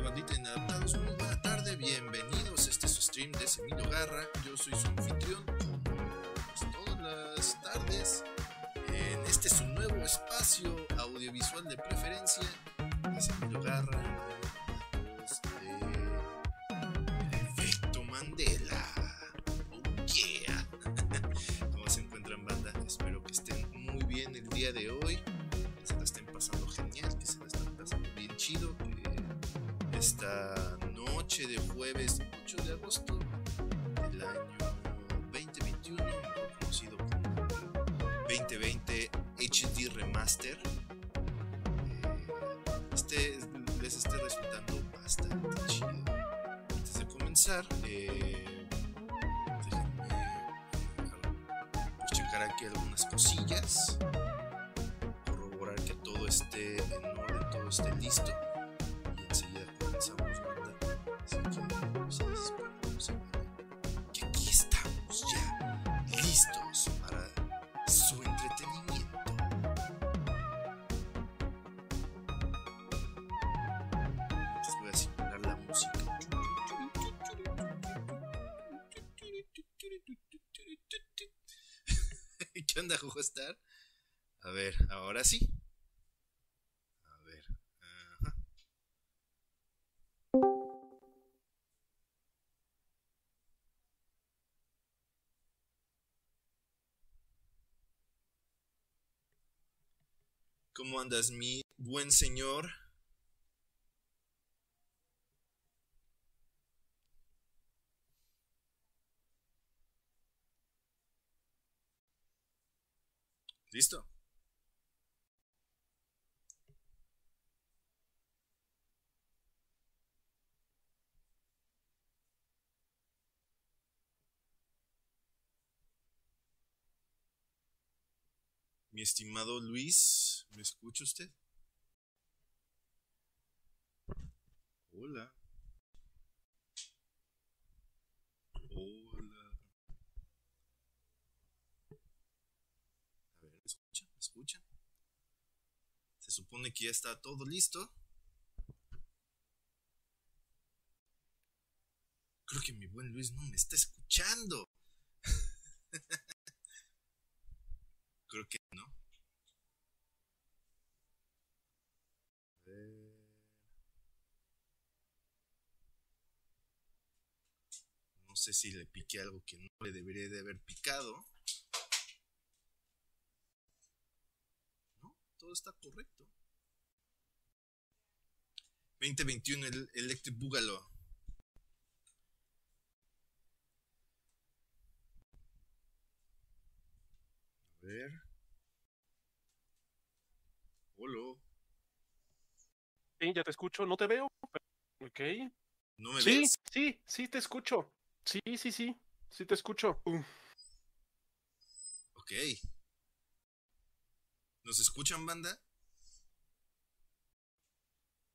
bandita inadaptados, muy buena tarde, bienvenidos. Este es su stream de Semillo Garra. Yo soy su anfitrión, pues, todas las tardes. En este su nuevo espacio audiovisual de preferencia de Semillo Garra. ¿Qué onda, Jojo? A ver, ahora sí. A ver. ¿Cómo andas, mi buen señor? ¿Listo? Mi estimado Luis, ¿me escucha usted? Hola. Hola. A ver, ¿me escucha? ¿Me escucha? Se supone que ya está todo listo. Creo que mi buen Luis no me está escuchando. Creo que no. No sé si le piqué algo que no le debería de haber picado. No, todo está correcto. 2021 el Electric Boogaloo. A ver. Hola. Sí, ya te escucho, no te veo. Ok. ¿No me Sí, ves? sí, sí te escucho. Sí, sí, sí, sí te escucho. Uh, Ok. ¿Nos escuchan, banda?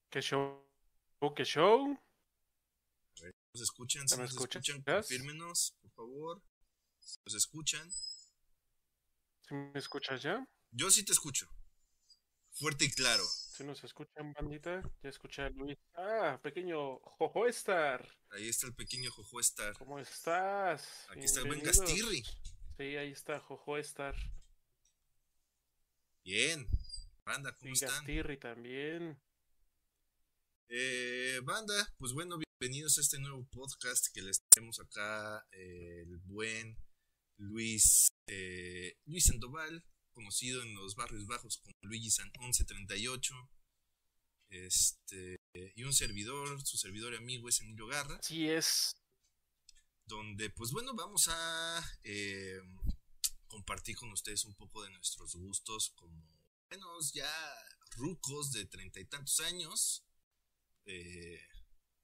¿Qué show? ¿Qué show? ¿Nos escuchan? ¿Ya Si nos escuchan, escuchas? confírmenos, por favor. Si ¿Nos escuchan? ¿Sí me escuchas ya? Yo sí te escucho. Fuerte y claro. ¿Sí nos escuchan, bandita? Ya escuché a Luis. Ah, pequeño Jojo Star. Ahí está el pequeño Jojo Star. ¿Cómo estás? Aquí está el buen. Gastirri. Sí, ahí está Jojo Star. Bien. Banda, ¿cómo Y están? Gastirri también. Eh, banda, pues bueno, bienvenidos a este nuevo podcast que les tenemos acá eh, el buen Luis eh, Luis Sandoval, conocido en los barrios bajos como Luigi San 1138. Este, y un servidor, su servidor y amigo es Emilio Garra, Así es. donde pues bueno, vamos a eh, compartir con ustedes un poco de nuestros gustos como buenos ya rucos de treinta y tantos años eh,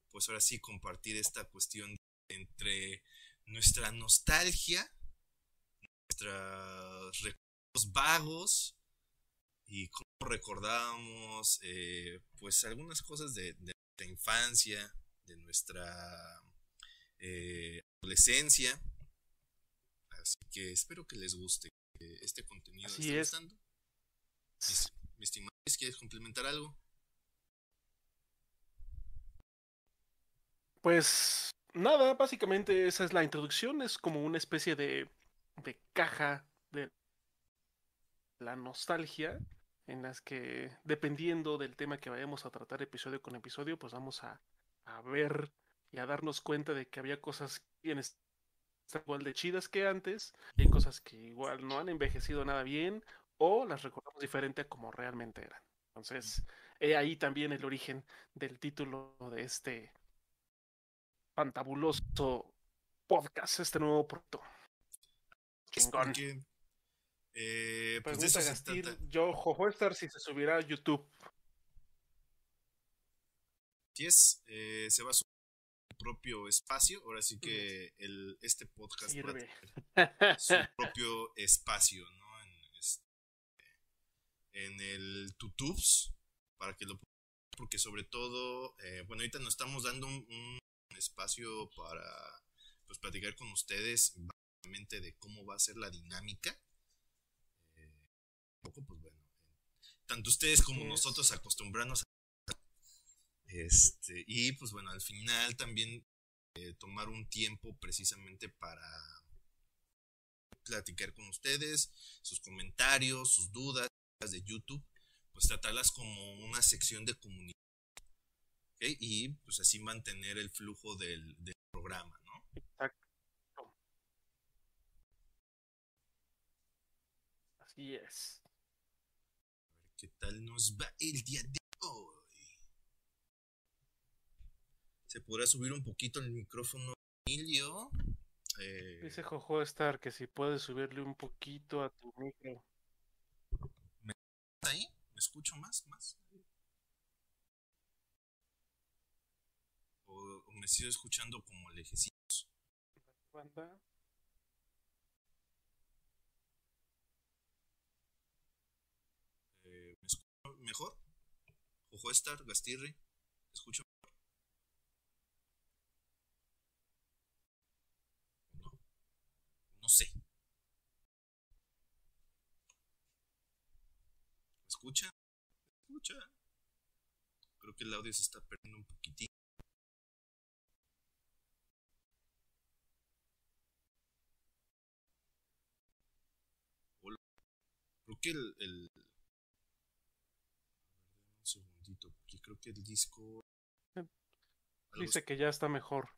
pues ahora sí compartir esta cuestión entre nuestra nostalgia, nuestros vagos y cómo recordábamos eh, pues algunas cosas de, de nuestra infancia, de nuestra eh, adolescencia. Así que espero que les guste eh, este contenido. ¿Les Así es. gustando? Mis, mi estimado, ¿quieres complementar algo? Pues nada, básicamente esa es la introducción, es como una especie de, de caja de la nostalgia en las que dependiendo del tema que vayamos a tratar episodio con episodio, pues vamos a, a ver y a darnos cuenta de que había cosas que están igual de chidas que antes, y hay cosas que igual no han envejecido nada bien o las recordamos diferente a como realmente eran. Entonces, he ahí también el origen del título de este fantabuloso podcast, este nuevo proyecto. Chingón. Eh, pues Pregunta Gastir, yo, Jojo Star, si se subirá a YouTube. Sí es, eh, se va a subir su propio espacio, ahora sí que el, este podcast va a tener su propio espacio, ¿no? En, este, en el Tutubs, para que lo porque sobre todo, eh, bueno, ahorita nos estamos dando un, un espacio para pues platicar con ustedes básicamente de cómo va a ser la dinámica poco, pues bueno, tanto ustedes como nosotros acostumbrarnos a... Este, y pues bueno, al final también eh, tomar un tiempo precisamente para platicar con ustedes, sus comentarios, sus dudas de YouTube, pues tratarlas como una sección de comunicación. Y pues así mantener el flujo del, del programa, ¿no? Exacto. Así es qué tal nos va el día de hoy. ¿Se podrá subir un poquito el micrófono, Emilio? Eh... Dice Jojo Star que si puedes subirle un poquito a tu micro. ¿Me ahí? ¿Me escucho más? ¿Más? ¿O, o me sigo escuchando como lejecitos? ¿Banda? Mejor? Ojo Star, Gastirri, ¿escucho? No, no sé. ¿Escucha? ¿Escucha? Creo que el audio se está perdiendo un poquitín. Creo que el porque creo que el disco... Dice que ya está mejor.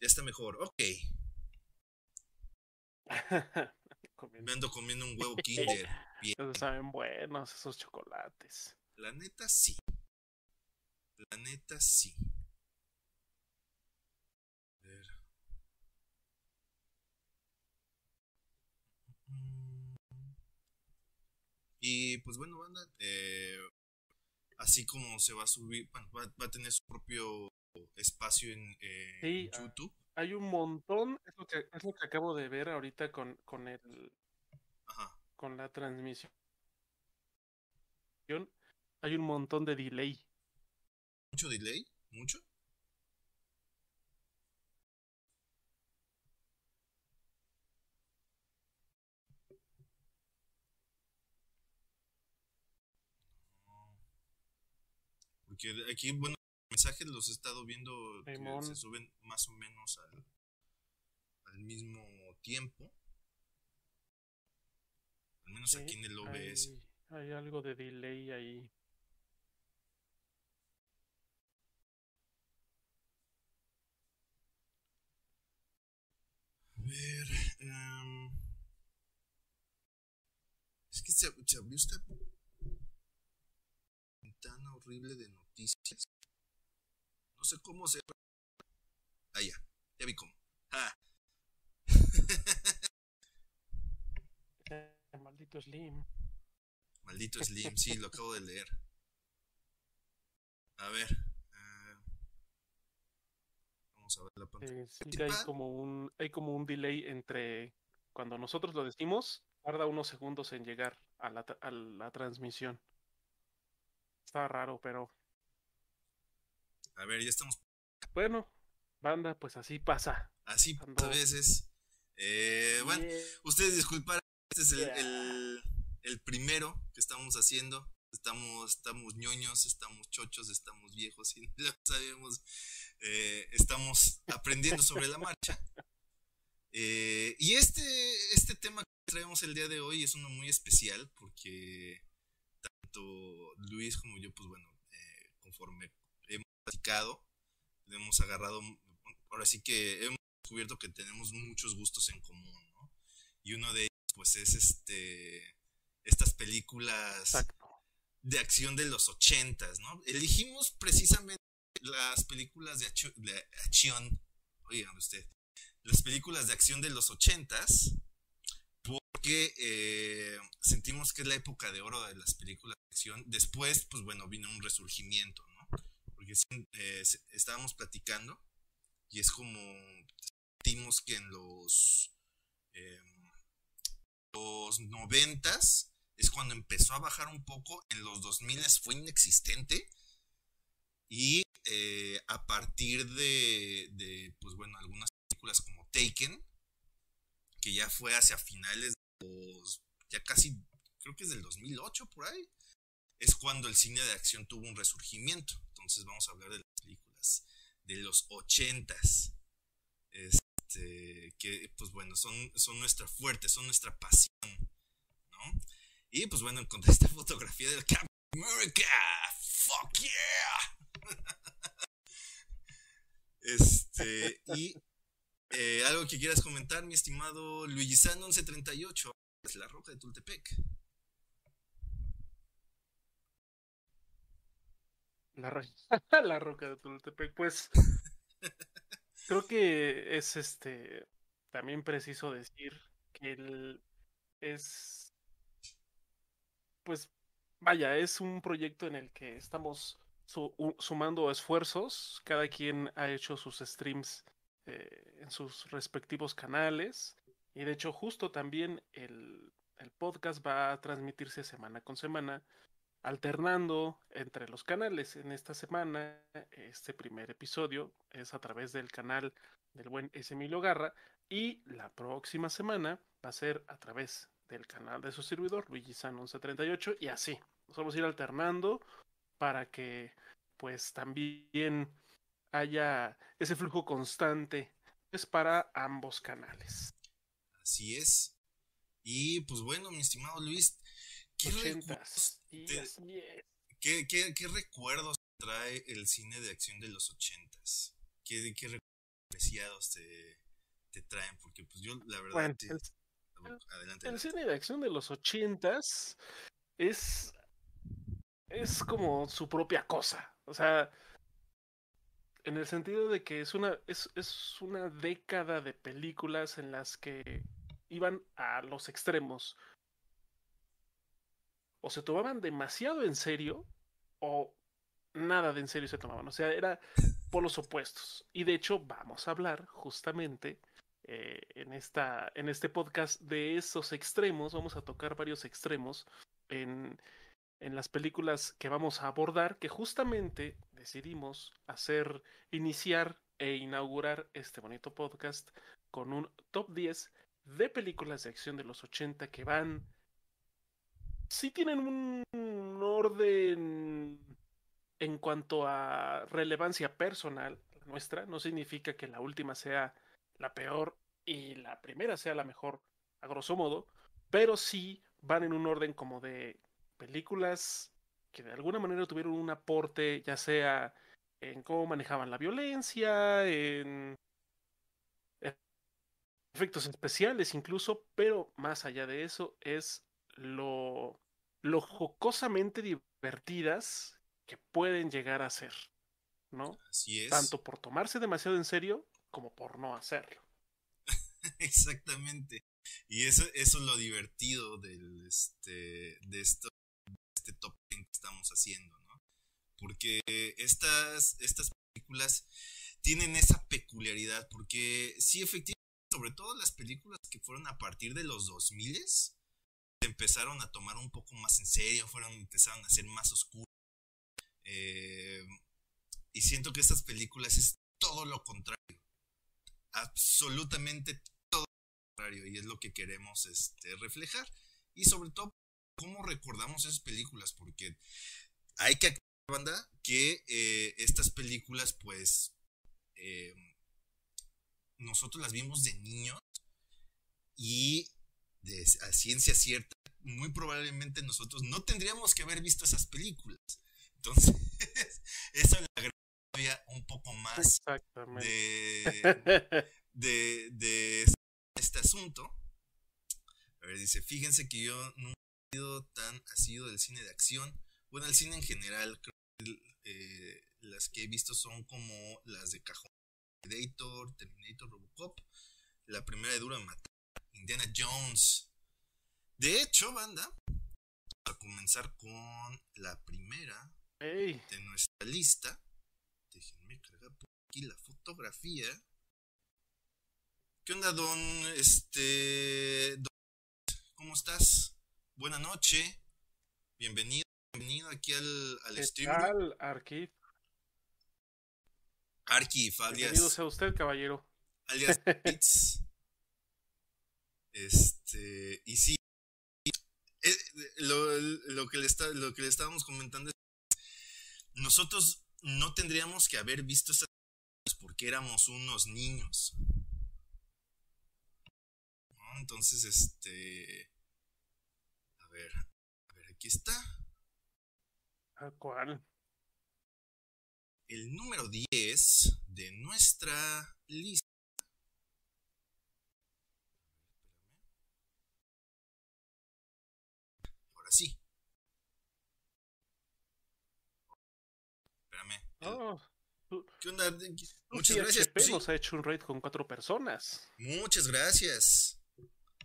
Ya está mejor, ok. Me ando comiendo un huevo Kinder. Bien. saben buenos esos chocolates. La neta sí. La neta sí. A ver. Y pues bueno, banda, eh, así como se va a subir, bueno, va, va, a tener su propio espacio en eh, YouTube. hay un montón, es lo, que, es lo que acabo de ver ahorita con, con el Ajá. con la transmisión. Hay un montón de delay. ¿Mucho delay? ¿Mucho? Porque aquí, bueno, los mensajes los he estado viendo que se suben más o menos al, al mismo tiempo. Al menos aquí en el OBS. Hay, hay algo de delay ahí. A ver. Um, es que se, se abrió esta ventana horrible de noticias. No sé cómo se. Ah, ya. Ya vi cómo. Ah. Maldito Slim. Maldito Slim, sí, lo acabo de leer. A ver. Uh, vamos a ver la pantalla. Eh, sí, hay como un hay como un delay entre cuando nosotros lo decimos, tarda unos segundos en llegar a la, a la transmisión. Está raro, pero. A ver, ya estamos. Bueno, banda, pues así pasa. Así Cuando... a veces. Eh, bueno, ustedes disculparán, este es el, el, el, primero que estamos haciendo. estamos, estamos ñoños, estamos chochos, estamos viejos y no sabemos, eh, estamos aprendiendo sobre la marcha. Eh, y este, este tema que traemos el día de hoy es uno muy especial porque tanto Luis como yo, pues bueno, conforme platicado, hemos agarrado, ahora sí que hemos descubierto que tenemos muchos gustos en común, ¿no? Y uno de ellos, pues es este, estas películas de acción de los ochentas, ¿no? Elegimos precisamente las películas de, acción, oigan usted, las películas de acción de los ochentas, porque eh, sentimos que es la época de oro de las películas de acción. Después, pues bueno, vino un resurgimiento, ¿no? Eh, estábamos platicando y es como sentimos que en los, em, los noventas es cuando empezó a bajar un poco, en los 2000 fue inexistente y eh, a partir de, pues bueno, algunas películas como Taken, que ya fue hacia finales de los, ya casi, creo que es del 2008 por ahí, es cuando el cine de acción tuvo un resurgimiento. Entonces vamos a hablar de las películas de los 80s. Este, que pues bueno, son, son nuestra fuerte, son nuestra pasión, ¿no? Y pues bueno, encontré esta fotografía del Captain America. Fuck yeah. este, y eh, algo que quieras comentar, mi estimado Luigi San 1138, es la roca de Tultepec. La, la roca de Tultepec, pues creo que es este también preciso decir que es pues vaya, es un proyecto en el que estamos sumando esfuerzos. Cada quien ha hecho sus streams eh, en sus respectivos canales. Y de hecho, justo también el, el, podcast va a transmitirse semana con semana, alternando entre los canales. En esta semana, este primer episodio es a través del canal del buen Emilio Garra. Y la próxima semana va a ser a través del canal de su servidor, Luigi San 1138, y así. Nos vamos a ir alternando para que pues también haya ese flujo constante es para ambos canales. Así es. Y pues bueno, mi estimado Luis, ¿qué, recuerdos, ¿qué, qué, recuerdos trae el cine de acción de los ochentas? ¿Qué, qué recuerdos apreciados te, te, traen? Porque pues yo la verdad... El cine de acción de los ochentas es. es como su propia cosa. O sea. En el sentido de que es una. es, es una década de películas en las que iban a los extremos. O se tomaban demasiado en serio. O nada de en serio se tomaban. O sea, era por los opuestos. Y de hecho, vamos a hablar justamente eh, en, esta, en este podcast de esos extremos. Vamos a tocar varios extremos en, en las películas que vamos a abordar, que justamente decidimos hacer, iniciar e inaugurar este bonito podcast con un top 10 de películas de acción de los 80 que van... Sí tienen un orden en cuanto a relevancia personal, nuestra, no significa que la última sea la peor y la primera sea la mejor, a grosso modo, pero sí van en un orden como de películas que de alguna manera tuvieron un aporte, ya sea en cómo manejaban la violencia, en efectos especiales incluso, pero más allá de eso es lo, lo jocosamente divertidas que pueden llegar a ser, ¿no? Así es. Tanto por tomarse demasiado en serio como por no hacerlo. Exactamente. Y eso, eso es lo divertido del, este, de, esto, este top 10 que estamos haciendo, ¿no? Porque estas, estas películas tienen esa peculiaridad, porque sí, efectivamente, sobre todo las películas que fueron a partir de los 2000 empezaron a tomar un poco más en serio, fueron, empezaron a ser más oscuras. Eh, y siento que estas películas es todo lo contrario absolutamente todo lo contrario y es lo que queremos este, reflejar. Y sobre todo cómo recordamos esas películas, porque hay que banda, que eh, estas películas, pues, eh, nosotros las vimos de niños a ciencia cierta, muy probablemente nosotros no tendríamos que haber visto esas películas. Entonces, eso le agrega todavía un poco más de, de, de este asunto. A ver, dice, fíjense que yo nunca he sido tan sido del cine de acción. Bueno, el cine en general, creo que eh, las que he visto son como las de cajón. Predator, Terminator, Robocop. La primera de Dura Matar, Indiana Jones. De hecho, banda, a comenzar con la primera de nuestra lista. Déjenme cargar por aquí la fotografía. ¿Qué onda, don? Este. ¿Cómo estás? Buena noche. Bienvenido, bienvenido aquí al, al ¿Qué stream. tal, Arquif? Arquif, Bienvenido alias. sea usted, caballero. alias. Este. Y sí. Eh, Lo, lo que le está, lo que le estábamos comentando es. Nosotros no tendríamos que haber visto esas películas porque éramos unos niños. ¿no? Entonces, este. A ver. A ver, aquí está. ¿A cuál? El número 10 de nuestra lista. Ahora sí. Espérame. Oh, ¿Qué onda? Muchas gracias. Sí, nos ha hecho un raid con cuatro personas. Muchas gracias.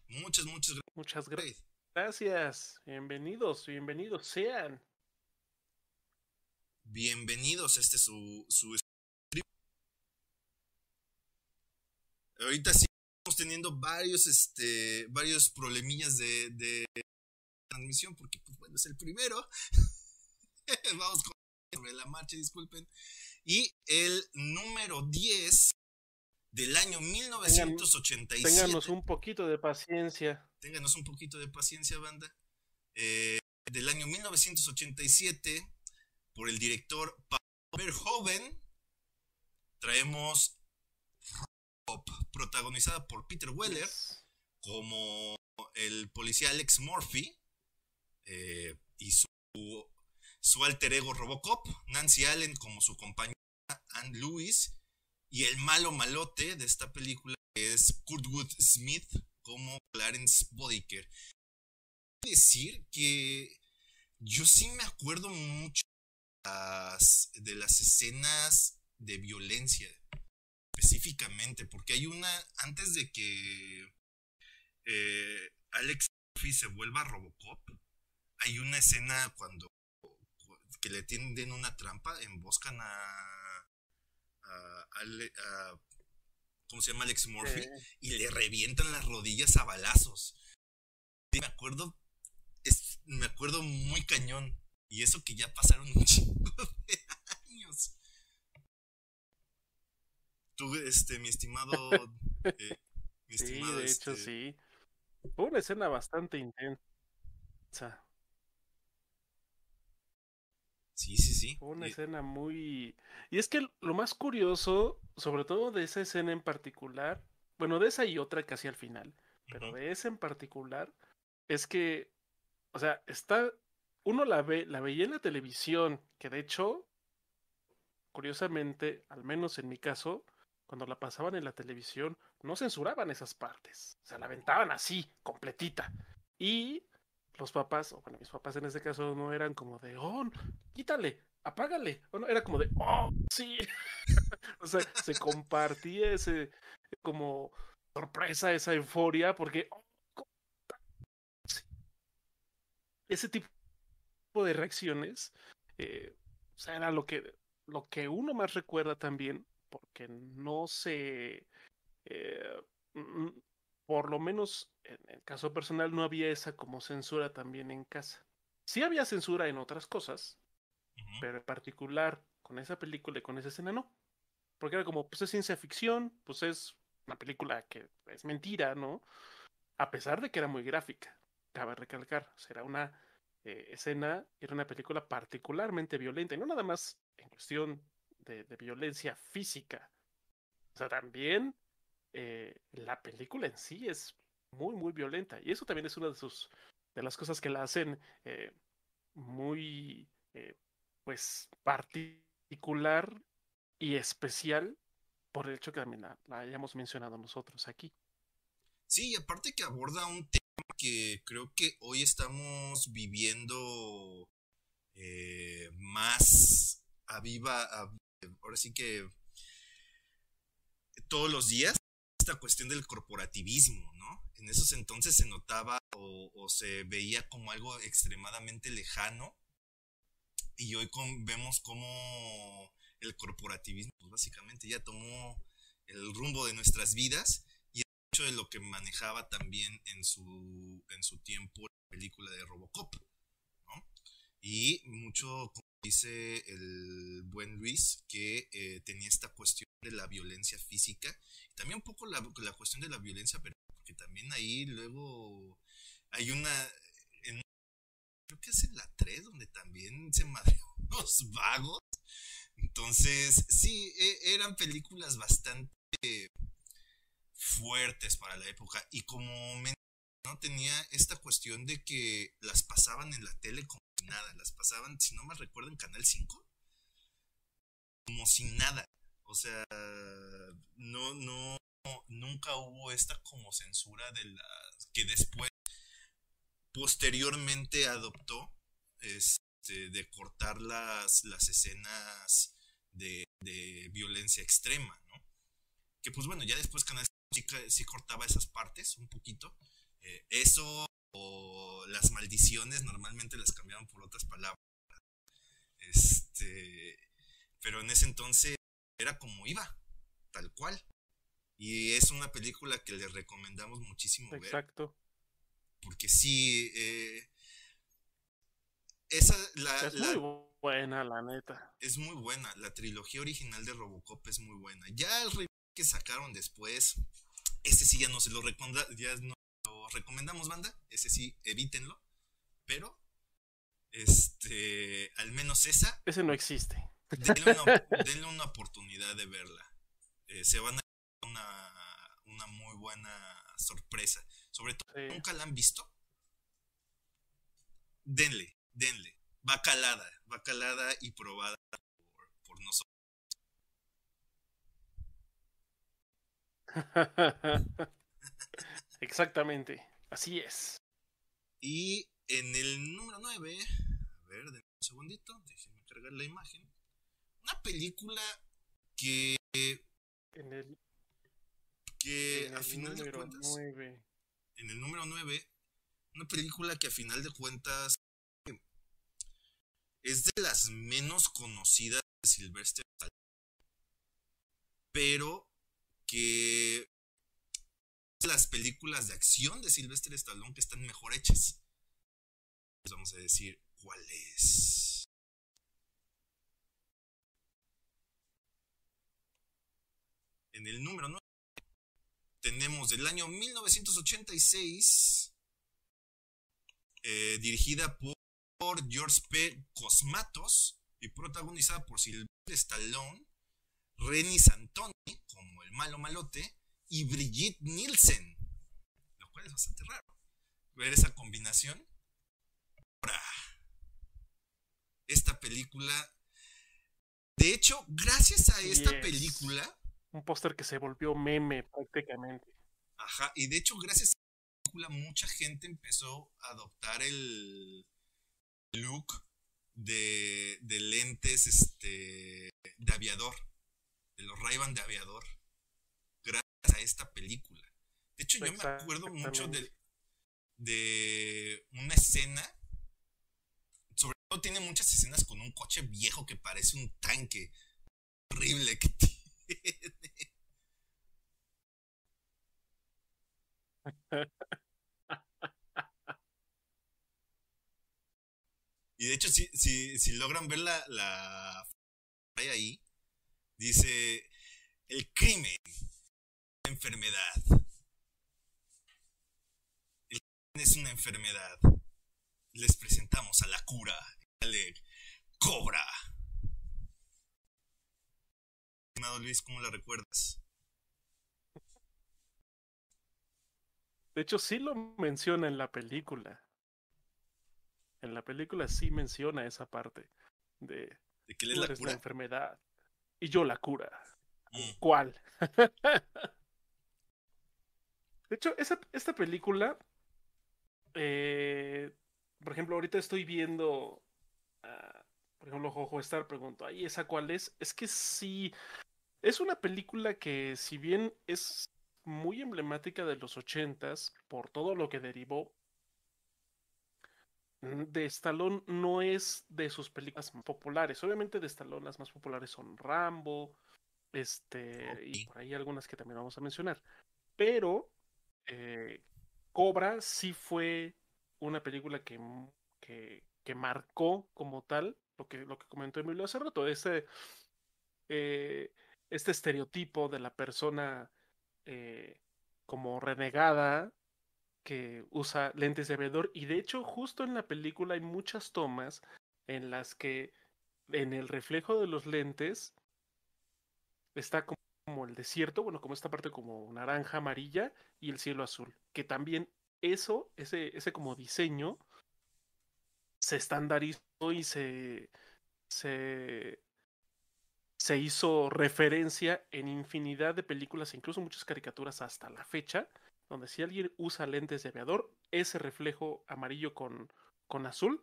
Muchas, muchas Muchas gra- gracias. gracias. Bienvenidos, bienvenidos sean. Bienvenidos este su, su stream. Ahorita sí estamos teniendo varios, este, varios problemillas de, de transmisión, porque pues bueno, es el primero. Vamos con sobre la marcha, disculpen. Y el número 10 del año 1987. Ténganos un poquito de paciencia. Ténganos un poquito de paciencia, banda. Eh, del año 1987, por el director Paul Verhoeven, traemos Robocop, protagonizada por Peter Weller como el policía Alex Murphy eh, y su, alter ego Robocop, Nancy Allen como su compañera Ann Lewis y el malo malote de esta película es Kurtwood Smith como Clarence Bodiker. Decir que yo sí me acuerdo mucho de las, de las escenas de violencia específicamente, porque hay una antes de que eh, Alex Murphy se vuelva Robocop, hay una escena cuando que le tienden una trampa, emboscan a, a, Ale- a- ¿cómo se llama? Alex Murphy y le revientan las rodillas a balazos. Sí, me acuerdo, es- me acuerdo muy cañón. Y eso que ya pasaron un chingo de años. Tú, este, mi estimado. eh, mi sí, estimado, de hecho este, sí. Fue una escena bastante intensa. Sí, sí, sí. Una Y- escena muy... Y es que lo más curioso, sobre todo de esa escena en particular, bueno, de esa y otra casi al final, pero de esa en particular, es que, o sea, está, uno la ve, la veía en la televisión, que de hecho, curiosamente, al menos en mi caso, cuando la pasaban en la televisión, no censuraban esas partes, o sea, la aventaban así, completita. Y los papás, o bueno, mis papás en este caso no eran como de, oh, quítale, apágale. O no, era como de, oh, sí. o sea, se compartía ese, como sorpresa, esa euforia, porque oh, ese tipo de reacciones, eh, o sea, era lo que, lo que uno más recuerda también, porque no se, eh, mm, por lo menos en el caso personal no había esa como censura también en casa. Sí había censura en otras cosas, pero en particular con esa película y con esa escena no. Porque era como, pues es ciencia ficción, pues es una película que es mentira, ¿no? A pesar de que era muy gráfica. cabe recalcar, será una eh, escena, era una película particularmente violenta, y no nada más en cuestión de, violencia física, o sea, también eh, la película en sí es muy, muy violenta, y eso también es una de sus, de las cosas que la hacen eh, muy, pues, particular y especial por el hecho que también la hayamos mencionado nosotros aquí. Sí, aparte que aborda un tema que creo que hoy estamos viviendo eh, más a viva, ahora sí que todos los días, esta cuestión del corporativismo, ¿no? En esos entonces se notaba o, se veía como algo extremadamente lejano y hoy vemos como el corporativismo pues básicamente ya tomó el rumbo de nuestras vidas mucho de lo que manejaba también en su, en su tiempo la película de Robocop, ¿no? Y mucho, como dice el buen Luis, que eh, tenía esta cuestión de la violencia física, y también un poco la, la cuestión de la violencia, pero también ahí luego hay una, creo que es en la 3, donde también se madreó los vagos. Entonces, sí, e, eran películas bastante fuertes para la época. Y como no tenía esta cuestión de que las pasaban en la tele como si nada, las pasaban, si no me recuerdo, en Canal 5, como si nada. O sea, no, no, nunca hubo esta como censura de las que después, posteriormente adoptó, este, de cortar las, las escenas de, de violencia extrema, ¿no? Que pues bueno, ya después Canal sí, cortaba esas partes un poquito. Eh, eso o las maldiciones normalmente las cambiaban por otras palabras. Este, pero en ese entonces era como iba, tal cual. Y es una película que le recomendamos muchísimo Exacto. Porque sí, eh, esa, la, es muy buena, la neta. Es muy buena. La trilogía original de Robocop es muy buena. Ya el que sacaron después, ese sí ya no se lo, ya no lo recomendamos, banda. Ese sí, evítenlo. Pero, este, al menos esa. Ese no existe. Denle una, oportunidad de verla. Eh, se van a una, una muy buena sorpresa. Sobre todo, ¿nunca la han visto? Denle, denle. Va calada, va calada y probada por nosotros. Exactamente, así es. Y en el número 9, a ver, un segundito, déjenme cargar la imagen. Una película que. En el. Que a final de cuentas. En el número 9, una película que a final de cuentas es de las menos conocidas de Sylvester pero que las películas de acción de Sylvester Stallone que están mejor hechas. Les vamos a decir cuál es. En el número 9 tenemos del año 1986, eh, dirigida por George P. Cosmatos y protagonizada por Sylvester Stallone, Renny Santoni como el malo malote y Brigitte Nielsen, lo cual es bastante raro ver esa combinación. Ahora, esta película, de hecho, gracias a esta película, un póster que se volvió meme prácticamente. Ajá, y de hecho, gracias a esta película, mucha gente empezó a adoptar el look de, de lentes este, de aviador de los ray de aviador gracias a esta película. De hecho, yo me acuerdo mucho de, de una escena, sobre todo tiene muchas escenas con un coche viejo que parece un tanque horrible que tiene. Y de hecho, si, si, si logran ver la, la ahí, Dice, el crimen, la enfermedad. El crimen es una enfermedad. Les presentamos a la cura, dale, Cobra. Luis, ¿cómo la recuerdas? De hecho, sí lo menciona en la película. En la película sí menciona esa parte de, ¿De que él es la "Tú eres cura? enfermedad y yo la cura. Mm, ¿Cuál? De hecho, esa, esta película, eh, por ejemplo, ahorita estoy viendo, ah, por ejemplo, Jojo Star preguntó, ¿y esa cuál es? Es que sí, es una película que si bien es muy emblemática de los ochentas por todo lo que derivó, mm, de Stallone no es de sus películas más populares. Obviamente de Stallone las más populares son Rambo, este, y por ahí algunas que también vamos a mencionar. Pero eh, Cobra sí fue una película que, que, que marcó como tal lo que, lo que comentó Emilio hace rato, este, eh, este estereotipo de la persona eh, como renegada que usa lentes de aviador y de hecho justo en la película hay muchas tomas en las que en el reflejo de los lentes está como, como el desierto, bueno, como esta parte como naranja, amarilla y el cielo azul, que también eso, ese, ese como diseño se estandarizó y se, se, se hizo referencia en infinidad de películas, incluso muchas caricaturas hasta la fecha, donde si alguien usa lentes de aviador, ese reflejo amarillo con, con azul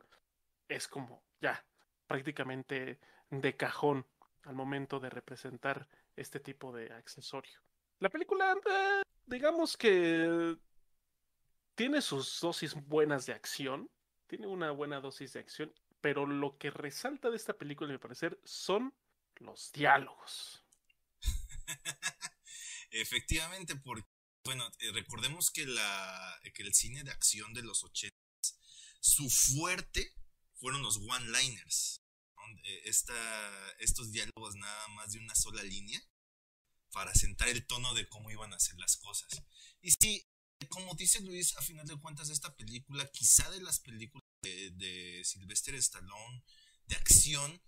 es como ya prácticamente de cajón al momento de representar este tipo de accesorio. La película, eh, digamos que tiene sus dosis buenas de acción, tiene una buena dosis de acción, pero lo que resalta de esta película, a mi parecer, son los diálogos. Efectivamente, porque, bueno, eh, recordemos que, la, que el cine de acción de los 80, su fuerte fueron los one-liners. Eh, estos diálogos nada más de una sola línea para sentar el tono de cómo iban a hacer las cosas. Y sí, como dice Luis, a final de cuentas, esta película, quizá de las películas de Sylvester Stallone de acción,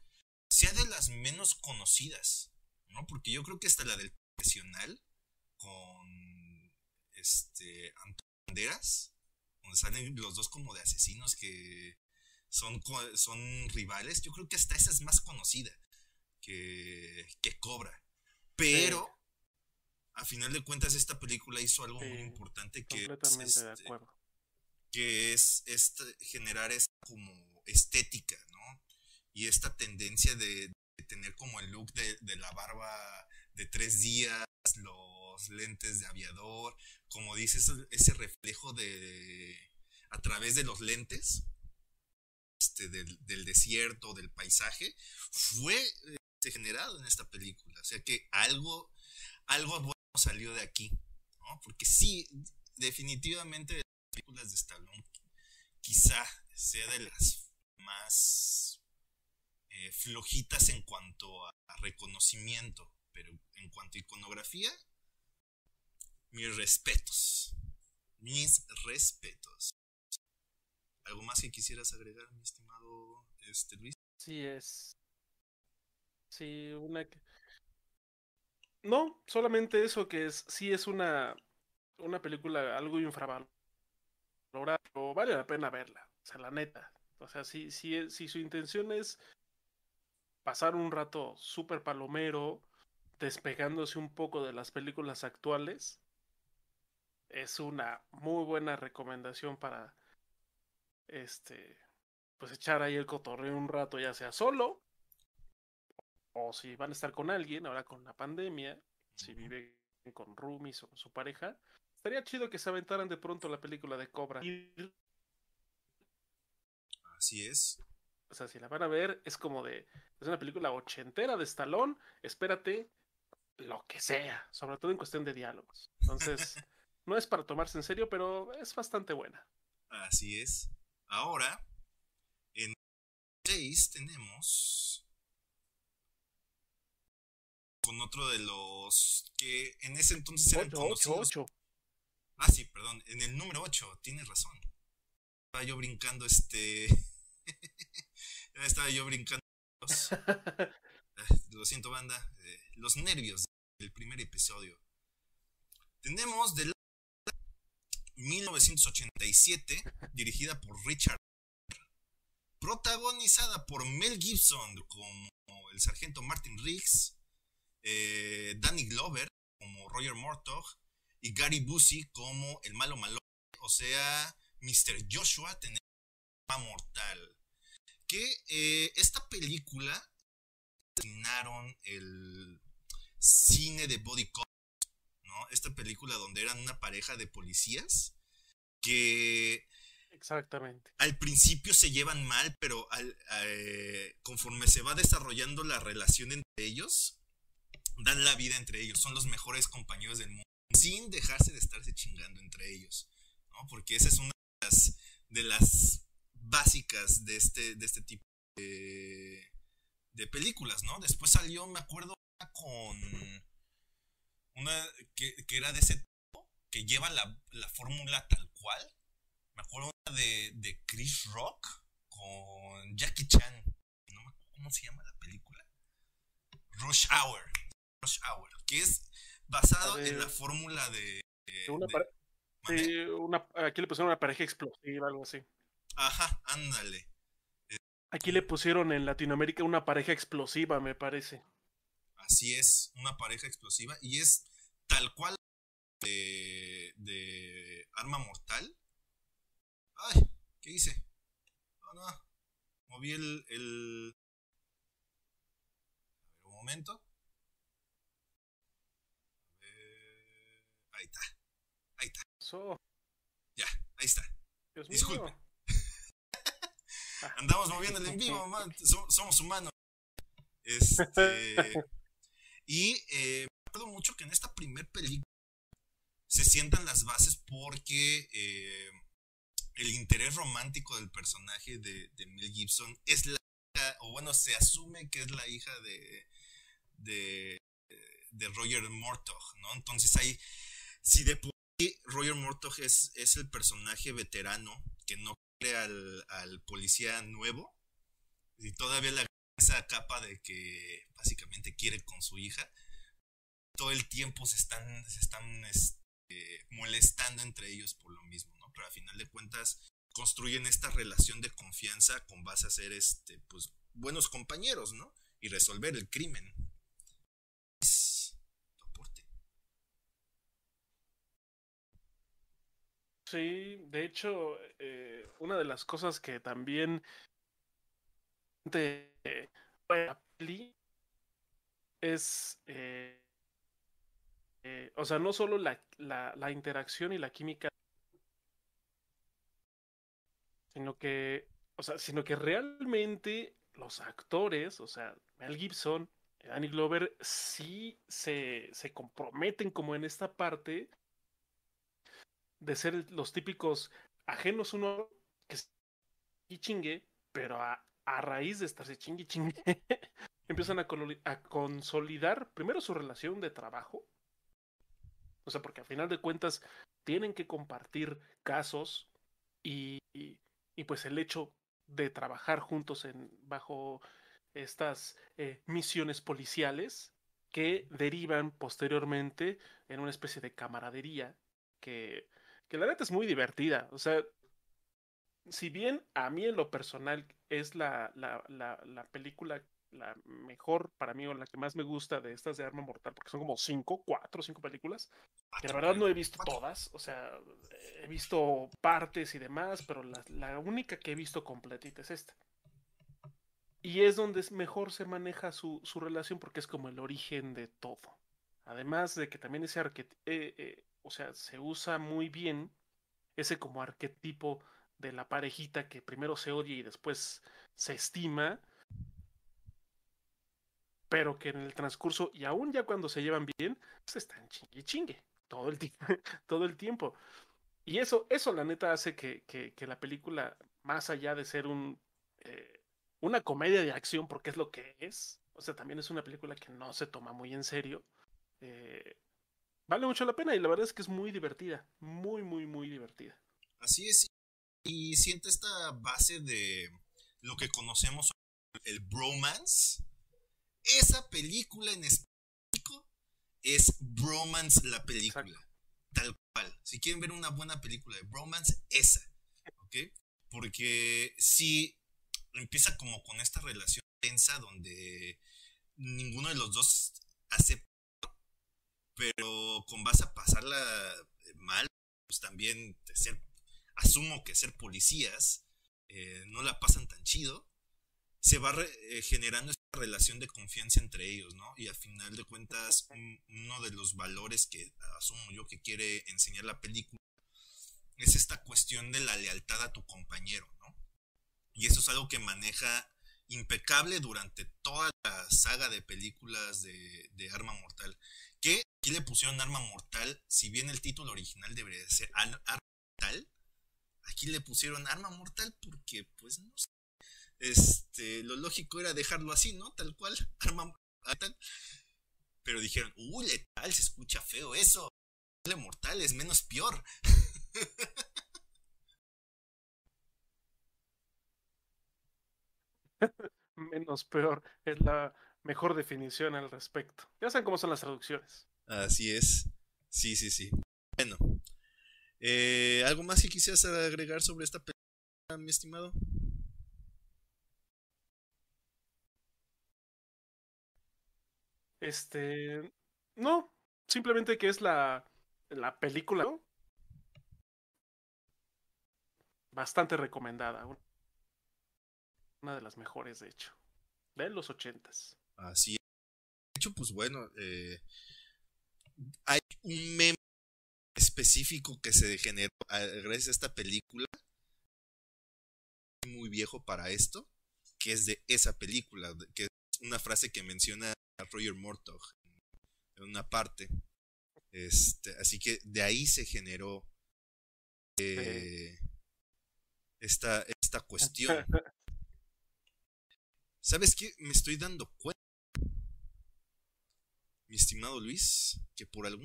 sea de las menos conocidas, ¿no? Porque yo creo que hasta la del profesional con este Antonio Banderas, donde salen los dos como de asesinos que son, son rivales, yo creo que hasta esa es más conocida que, que Cobra. Pero, a final de cuentas, esta película hizo algo muy importante que es, este, que es este, generar esta como estética. Y esta tendencia de, tener como el look de, la barba de tres días, los lentes de aviador, como dices, ese reflejo de a través de los lentes este, del, desierto, del paisaje, fue este, generado en esta película. O sea que algo, algo bueno salió de aquí, ¿no? Porque sí, definitivamente las películas de Stallone quizá sea de las más eh, flojitas en cuanto a, reconocimiento, pero en cuanto a iconografía, mis respetos. Mis respetos. ¿Algo más que quisieras agregar, mi estimado este, Luis? Sí es. Sí, una. No, solamente eso que es, sí es una, una película algo infravalorada, pero vale la pena verla, o sea, la neta. O sea, si, si, si su intención es pasar un rato súper palomero, despegándose un poco de las películas actuales, es una muy buena recomendación para este pues echar ahí el cotorreo un rato, ya sea solo, o si van a estar con alguien, ahora con la pandemia, si viven con roomies o con su pareja, estaría chido que se aventaran de pronto la película de Cobra. Así es. O sea, si la van a ver, es como de, es una película ochentera de Stallone, espérate lo que sea, sobre todo en cuestión de diálogos. Entonces, no es para tomarse en serio, pero es bastante buena. Así es. Ahora, en 6 tenemos con otro de los que en ese entonces eran 8, 8, conocidos. 8. Ah, sí, perdón, en el número 8, tienes razón. estaba yo brincando este. estaba yo brincando. Los... Lo siento, banda. Eh, los nervios del primer episodio. Tenemos de 1987, dirigida por Richard. Protagonizada por Mel Gibson como el sargento Martin Riggs, eh, Danny Glover como Roger Mortog y Gary Busey como el malo malo, o sea, Mr. Joshua tener mortal. Que eh, esta película terminaron el cine de body cop, ¿no? Esta película donde eran una pareja de policías que Exactamente. Al principio se llevan mal, pero al, eh, conforme se va desarrollando la relación entre ellos, dan la vida entre ellos. Son los mejores compañeros del mundo, sin dejarse de estarse chingando entre ellos. ¿no? Porque esa es una de las, de las básicas de este, de este tipo de, de películas, ¿no? Después salió, me acuerdo, con una que, que era de ese tipo, que lleva la, la fórmula tal cual me acuerdo de, de Chris Rock con Jackie Chan. No me acuerdo cómo se llama la película. Rush Hour. Rush Hour. Que es basado en la fórmula de. Una de sí, una, aquí le pusieron una pareja explosiva, algo así. Ajá, ándale. Aquí le pusieron en Latinoamérica una pareja explosiva, me parece. Así es, una pareja explosiva. Y es tal cual de, de Arma Mortal. Ay, ¿qué hice? No, no. Moví el, el... A ver, un momento. Ahí está. Ahí está. So, Ya, ahí está. Dios Disculpe. mío. Andamos moviéndole en vivo, man. So- somos humanos. Este. y eh, me acuerdo mucho que en esta primer película se sientan las bases porque eh, el interés romántico del personaje de, de Mel Gibson es la hija, o bueno, se asume que es la hija de, de, de Roger Mortog, ¿no? Entonces ahí, si de por Roger Mortog es, es el personaje veterano que no al, policía nuevo, y todavía agrega esa capa de que básicamente quiere con su hija, todo el tiempo se están, se están este, molestando entre ellos por lo mismo, ¿no? Pero a final de cuentas construyen esta relación de confianza con base a ser este, pues, buenos compañeros, ¿no? Y resolver el crimen. Es tu aporte. Sí, de hecho, eh, una de las cosas que también de eh, la es, eh, o sea, no solo la, la, la interacción y la química, sino que, o sea, sino que realmente los actores, o sea, Mel Gibson, Danny Glover, sí se, se comprometen como en esta parte de ser los típicos ajenos uno que y chingue, pero a, a raíz de estarse chingue chingue, empiezan a, a consolidar primero su relación de trabajo. O sea, porque al final de cuentas tienen que compartir casos y, y- y, pues el hecho de trabajar juntos en, bajo estas eh, misiones policiales que derivan posteriormente en una especie de camaradería que, que la neta es muy divertida. O sea, si bien a mí en lo personal es la, la, la, la película la mejor para mí o la que más me gusta de estas de Arma Mortal, porque son como cinco, cuatro cinco películas, que la verdad no he visto todas, o sea, he visto partes y demás, pero la, la única que he visto completita es esta. Y es donde mejor se maneja su, su relación porque es como el origen de todo. Además de que también ese arquetipo, o sea, se usa muy bien ese como arquetipo de la parejita que primero se odia y después se estima, pero que en el transcurso y aún ya cuando se llevan bien, se están chingue chingue todo el, todo el tiempo. Y eso, eso la neta hace que, que, que la película, más allá de ser un, eh, una comedia de acción, porque es lo que es, o sea, también es una película que no se toma muy en serio, eh, vale mucho la pena y la verdad es que es muy divertida, muy, muy, muy divertida. Así es. y siente esta base de lo que conocemos el bromance. Esa película en específico es Bromance la película. Tal cual. Si quieren ver una buena película de bromance, esa. ¿Ok? Porque si empieza como con esta relación tensa donde ninguno de los dos acepta, pero con base a pasarla mal, pues también ser, asumo que ser policías eh, no la pasan tan chido, se va eh, generando esta relación de confianza entre ellos, ¿no? Y a final de cuentas, uno de los valores que asumo yo que quiere enseñar la película es esta cuestión de la lealtad a tu compañero, ¿no? Y eso es algo que maneja impecable durante toda la saga de películas de, Arma Mortal. Que aquí le pusieron Arma Mortal, si bien el título original debería ser Arma Mortal, aquí le pusieron Arma Mortal porque, pues, no sé. Este, lo lógico era dejarlo así, ¿no? Tal cual, Arma Mortal. Pero dijeron, uh, letal, se escucha feo eso. Mortal es menos peor. Menos peor es la mejor definición al respecto. Ya saben cómo son las traducciones. Así es. Sí, sí, sí. Bueno. Eh, ¿Algo más que quisieras agregar sobre esta película, mi estimado? Este. No. Simplemente que es la, la película. Bastante recomendada. Una de las mejores, de hecho. De los ochentas. Así es. De hecho, pues bueno, eh, hay un meme específico que se generó gracias a esta película. Muy viejo para esto. Que es de esa película. Que es una frase que menciona a Roger Mortog en una parte. Este, así que de ahí se generó eh, esta, esta cuestión. ¿Sabes qué? Me estoy dando cuenta, mi estimado Luis, que por algún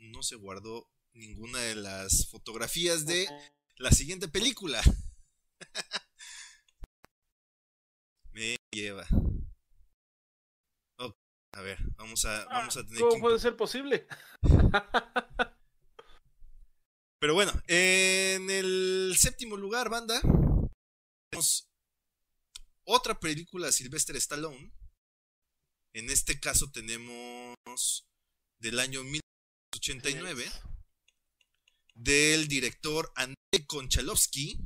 no se guardó ninguna de las fotografías de la siguiente película. Me lleva. a ver, vamos a, ah, vamos a tener ¿Cómo puede ser posible? Pero bueno, en el séptimo lugar, banda, tenemos otra película de Sylvester Stallone. En este caso tenemos del año 1989 del director Andrei Konchalovsky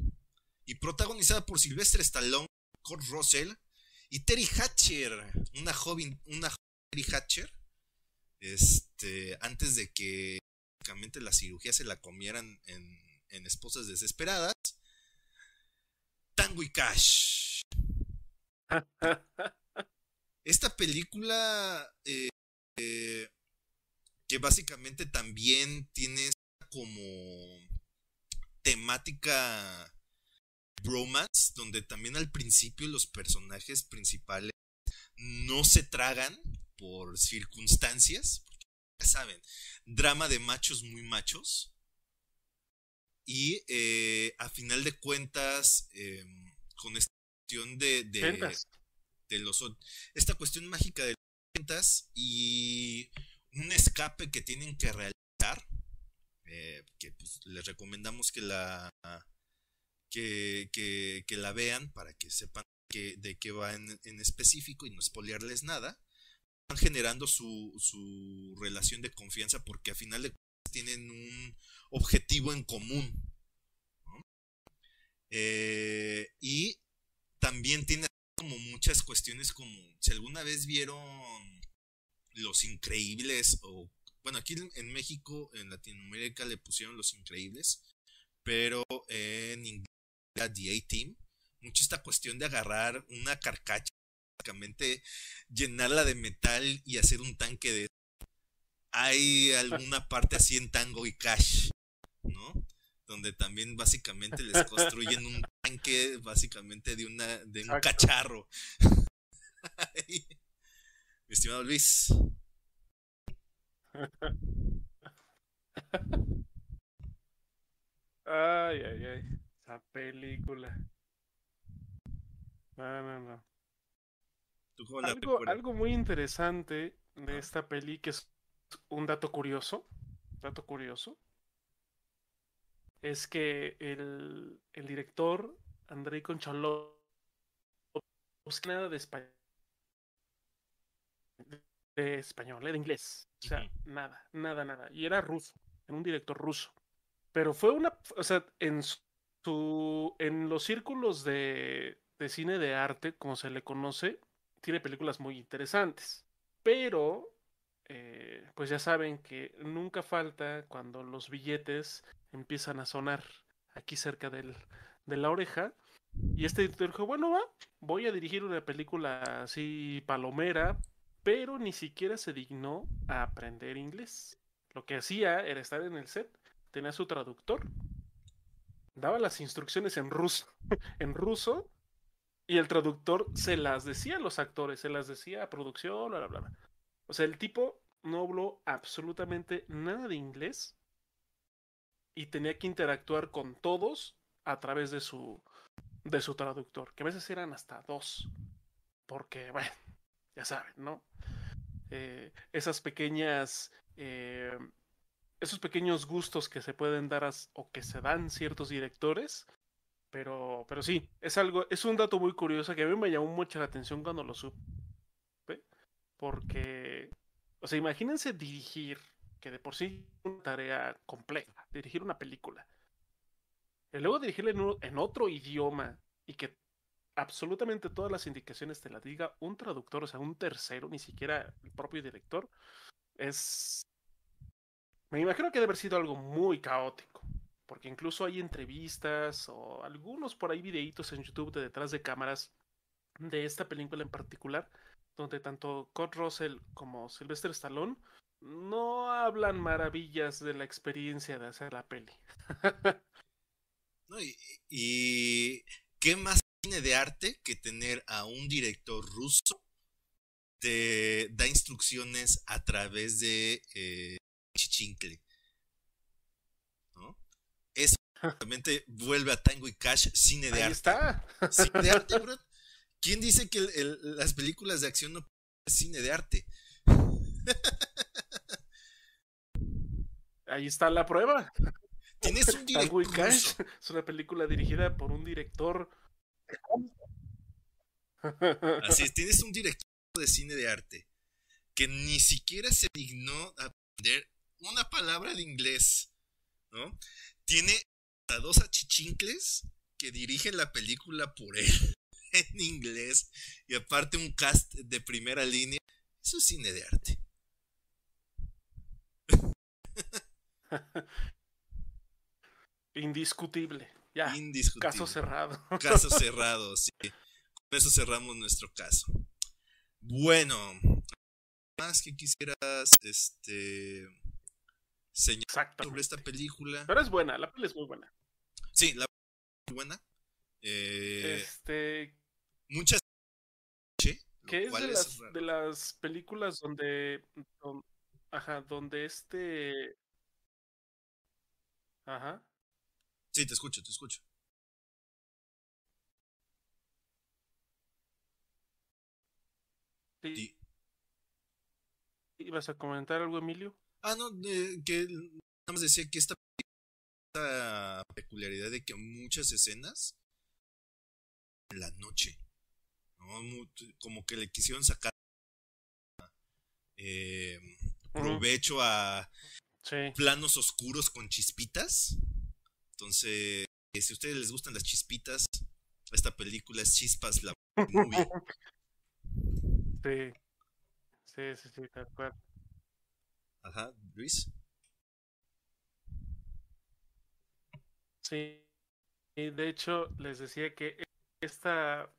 y protagonizada por Sylvester Stallone, Kurt Russell y Terry Hatcher, una joven, una Terry Hatcher, este, antes de que la cirugía se la comieran en, en Esposas Desesperadas. Tango y Cash. Esta película eh, eh, que básicamente también tiene como temática bromance, donde también al principio los personajes principales no se tragan por circunstancias, ya saben, drama de machos muy machos. Y eh, a final de cuentas, em, con esta de, de, los esta cuestión mágica de las ventas y un escape que tienen que realizar eh, que pues, les recomendamos que la que, que, la vean para que sepan que, de qué va en, en específico y no espolearles nada van generando su, su relación de confianza porque a final de cuentas tienen un objetivo en común eh, y también tiene como muchas cuestiones como si alguna vez vieron Los Increíbles o bueno, aquí en México, en Latinoamérica le pusieron Los Increíbles, pero en inglés The A-Team, mucho esta cuestión de agarrar una carcacha, básicamente llenarla de metal y hacer un tanque de hay alguna parte así en Tango y Cash, ¿no? Donde también básicamente les construyen un tanque básicamente de una de un cacharro. Mi estimado Luis. Ay, ay, ay. La película. No, no, no. Algo, algo, muy interesante de esta peli, que es un dato curioso, dato curioso, es que el, el director Andrei Conchalov nada de español, de español, era inglés, o sea, nada, nada, nada, y era ruso, era un director ruso, pero fue una, o sea, en su, en los círculos de, de cine de arte, como se le conoce, tiene películas muy interesantes, pero eh, pues ya saben que nunca falta cuando los billetes empiezan a sonar aquí cerca del, de la oreja. Y este director dijo, bueno, va, voy a dirigir una película así palomera, pero ni siquiera se dignó a aprender inglés. Lo que hacía era estar en el set, tenía su traductor, daba las instrucciones en ruso, en ruso, y el traductor se las decía a los actores, se las decía a producción, bla, bla, bla. O sea, el tipo no habló absolutamente nada de inglés y tenía que interactuar con todos a través de su, de su traductor, que a veces eran hasta dos, porque, bueno, ya saben, ¿no? Eh, esas pequeñas, eh, esos pequeños gustos que se pueden dar o que se dan ciertos directores pero, pero sí, es algo, es un dato muy curioso que a mí me llamó mucho la atención cuando lo supe. Porque, o sea, imagínense dirigir, que de por sí es una tarea compleja, dirigir una película. Y luego dirigirla en, en otro idioma y que absolutamente todas las indicaciones te las diga un traductor, o sea, un tercero, ni siquiera el propio director, es... Me imagino que debe haber sido algo muy caótico porque incluso hay entrevistas o algunos por ahí videitos en YouTube de detrás de cámaras de esta película en particular, donde tanto Kurt Russell como Sylvester Stallone no hablan maravillas de la experiencia de hacer la peli. y, qué más cine de arte que tener a un director ruso te da instrucciones a través de eh, Chichincle. Eso realmente vuelve a Tango y Cash cine de Ahí arte. está. Cine de arte, bro. ¿Quién dice que las películas de acción no es cine de arte? Ahí está la prueba. Tienes un director. Cash es una película dirigida por un director. Así es, tienes un director de cine de arte que ni siquiera se dignó a aprender una palabra de inglés, ¿no? Tiene a dos achichincles que dirigen la película por él en inglés y aparte un cast de primera línea. Eso es cine de arte. Indiscutible. Ya. Indiscutible. Caso cerrado. Caso cerrado, sí. Con eso cerramos nuestro caso. Bueno, más que quisieras este señalar sobre esta película. Pero es buena, la película es muy buena. Sí, la es muy buena. Eh, este. Muchas. Que es de las, de las películas donde, Ajá, donde este. Ajá. Sí, te escucho, te escucho. Sí. ¿Ibas a comentar algo, Emilio? Ah, no, que nada más decía que esta, peculiaridad de que muchas escenas en la noche, como que le quisieron sacar eh, provecho a planos oscuros con chispitas. Entonces, si a ustedes les gustan las chispitas, esta película es Chispas la movie. Sí, sí, sí, sí, de acuerdo. Ajá, Luis. Sí, y de hecho les decía que esta,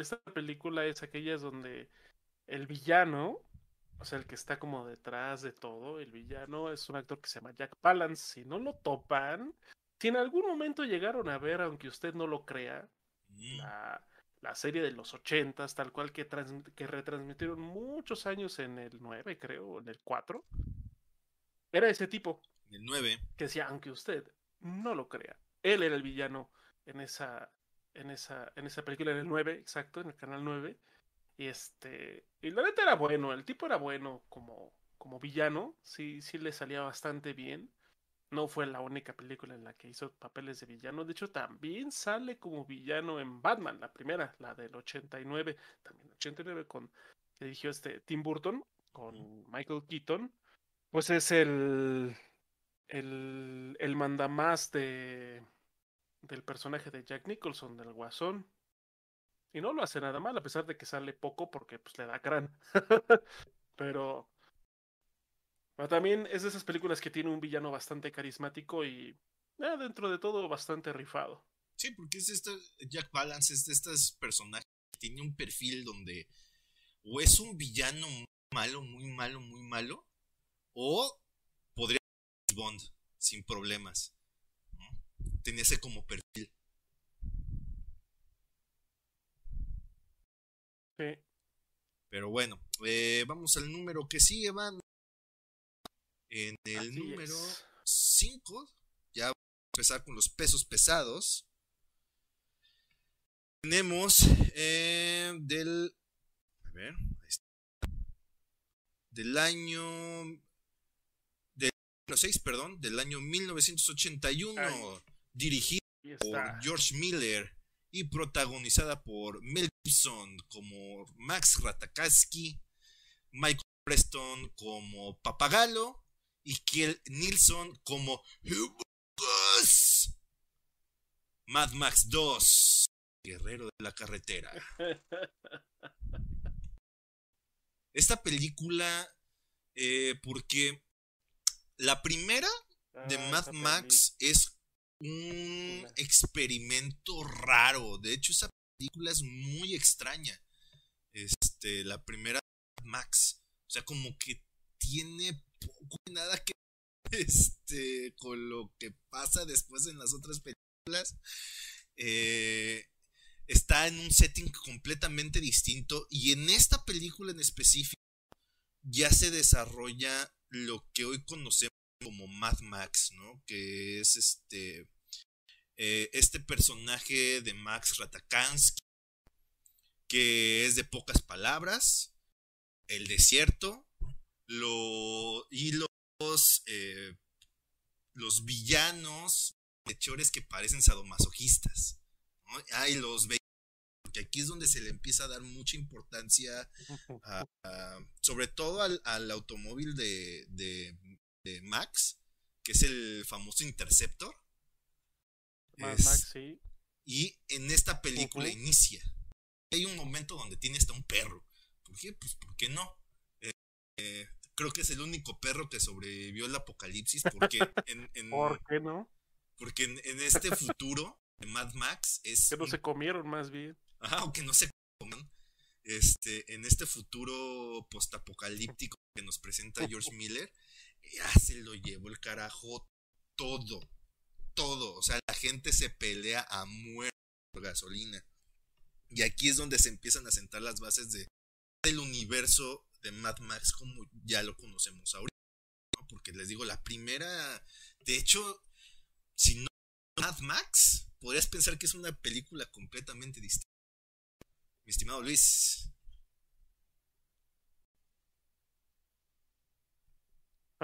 esta película es aquella donde el villano, o sea, el que está como detrás de todo, el villano es un actor que se llama Jack Palance. Si no lo topan, si en algún momento llegaron a ver, aunque usted no lo crea, la, la, serie de los ochentas, tal cual que, que retransmitieron muchos años en el 9, creo, en el 4, era ese tipo. El 9. Que decía, aunque usted no lo crea, él era el villano en esa, en esa, en esa película, en el 9, exacto, en el canal 9. Y este, y la neta era bueno, el tipo era bueno como, como villano, sí, sí le salía bastante bien. No fue la única película en la que hizo papeles de villano. De hecho, también sale como villano en Batman, la primera, la del 89. También 89 con que dirigió este Tim Burton con Michael Keaton. Pues es el, el, el mandamás de, del personaje de Jack Nicholson, del Guasón. Y no lo hace nada mal, a pesar de que sale poco porque pues le da crán. Pero también es de esas películas que tiene un villano bastante carismático y eh, dentro de todo bastante rifado. Sí, porque es este Jack Balance, es de estos personajes que tiene un perfil donde o es un villano malo, muy malo, muy malo, o podría ser Bond sin problemas. Tenía ese como perfil. Sí. Pero bueno, eh, vamos al número que sigue, van. En el Así número es. 5, ya vamos a empezar con los pesos pesados. Tenemos eh, del. A ver, ahí está. Del año. Del año 6, perdón, del año 1981. Ay. Dirigido Y por. George Miller y protagonizada por Mel Gibson como Max Ratakaski, Michael Preston como Papagalo y Kiel Nilsson como Mad Max 2, Guerrero de la Carretera. Esta película, eh, porque la primera de Ah, Mad Max es un experimento raro. De hecho, esa película es muy extraña. Este, la primera Mad Max. O sea, como que tiene poco y nada que este con lo que pasa después en las otras películas. Eh, está en un setting completamente distinto. Y en esta película en específico ya se desarrolla lo que hoy conocemos como Mad Max, ¿no? Que es este. Eh, este personaje de Max Ratakansky, que es de pocas palabras, el desierto, y los, eh, los villanos, hechores que parecen sadomasoquistas. ¿no? Ah, los porque aquí es donde se le empieza a dar mucha importancia sobre todo al, al automóvil de- de Max, que es el famoso Interceptor. Mad Es- Max, sí. y en esta película inicia. Hay un momento donde tiene hasta un perro. ¿Por qué? Pues ¿por qué no? Eh, eh, creo que es el único perro que sobrevivió al apocalipsis porque en, en- ¿Por qué no? porque en, en este futuro de Mad Max es Que no un se comieron más bien. Ajá, o que no se coman. Este, en este futuro postapocalíptico que nos presenta George Miller, ya se lo llevó el carajo todo. Todo. O sea, la gente se pelea a muerte por gasolina. Y aquí es donde se empiezan a sentar las bases de, del universo de Mad Max como ya lo conocemos ahorita. Porque les digo, la primera. De hecho, si no Mad Max, podrías pensar que es una película completamente distinta. Mi estimado Luis,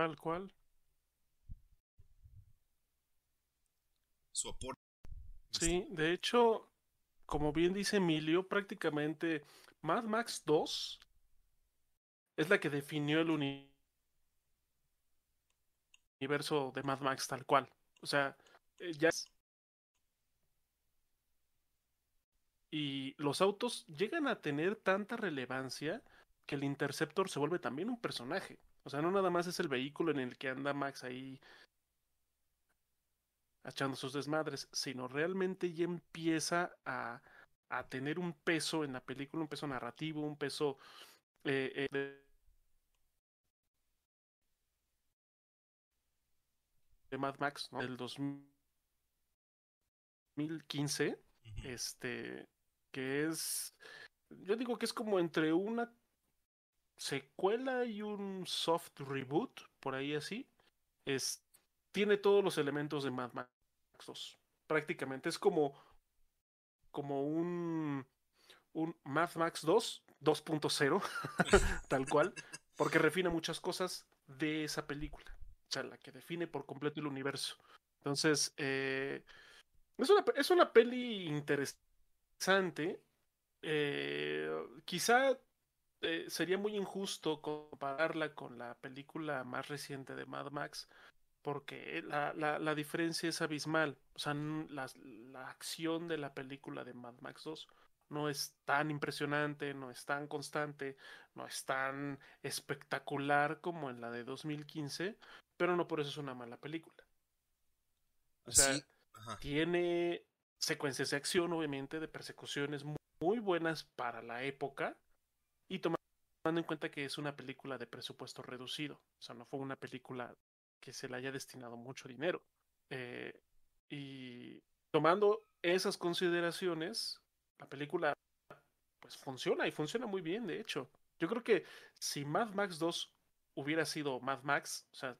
Tal cual. Su aporte. Sí, de hecho, como bien dice Emilio, prácticamente Mad Max 2 es la que definió el uni- universo de Mad Max tal cual. O sea, eh, ya Y los autos llegan a tener tanta relevancia que el Interceptor se vuelve también un personaje. O sea, no nada más es el vehículo en el que anda Max ahí echando sus desmadres, sino realmente ya empieza a, a tener un peso en la película, un peso narrativo, un peso eh, eh, de, de Mad Max, ¿no? Del 2015, Ujú. este, que es, yo digo que es como entre una secuela y un soft reboot, por ahí así, es, tiene todos los elementos de Mad Max 2. Prácticamente es como como un, un Mad Max 2, 2.0, tal cual, porque refina muchas cosas de esa película, o sea, la que define por completo el universo. Entonces, eh, es, una, es una peli interesante. Eh, quizá eh, sería muy injusto compararla con la película más reciente de Mad Max, porque la, la, diferencia es abismal. O sea, la, la, acción de la película de Mad Max 2 no es tan impresionante, no es tan constante, no es tan espectacular como en la de 2015, pero no por eso es una mala película. O sea, tiene secuencias de acción, obviamente, de persecuciones muy buenas para la época y tomando en cuenta que es una película de presupuesto reducido. O sea, no fue una película que se le haya destinado mucho dinero. Eh, y tomando esas consideraciones, la película pues funciona y funciona muy bien, de hecho. Yo creo que si Mad Max 2 hubiera sido Mad Max, o sea,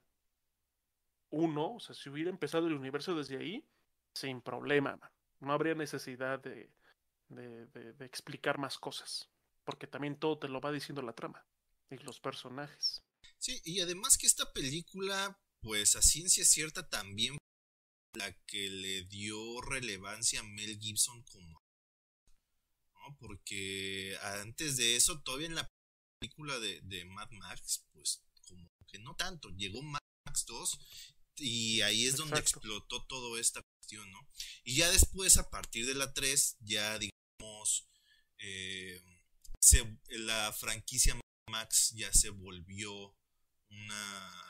uno, o sea, si hubiera empezado el universo desde ahí, sin problema, no habría necesidad de, de, de, explicar más cosas, porque también todo te lo va diciendo la trama y los personajes. Sí, y además que esta película, pues a ciencia cierta también la que le dio relevancia a Mel Gibson como ¿no? porque antes de eso todavía en la película de, de Mad Max pues como que no tanto llegó Mad Max 2 y ahí es donde explotó toda esta cuestión, ¿no? Y ya después, a partir de la 3, ya digamos, eh, la franquicia Max ya se volvió una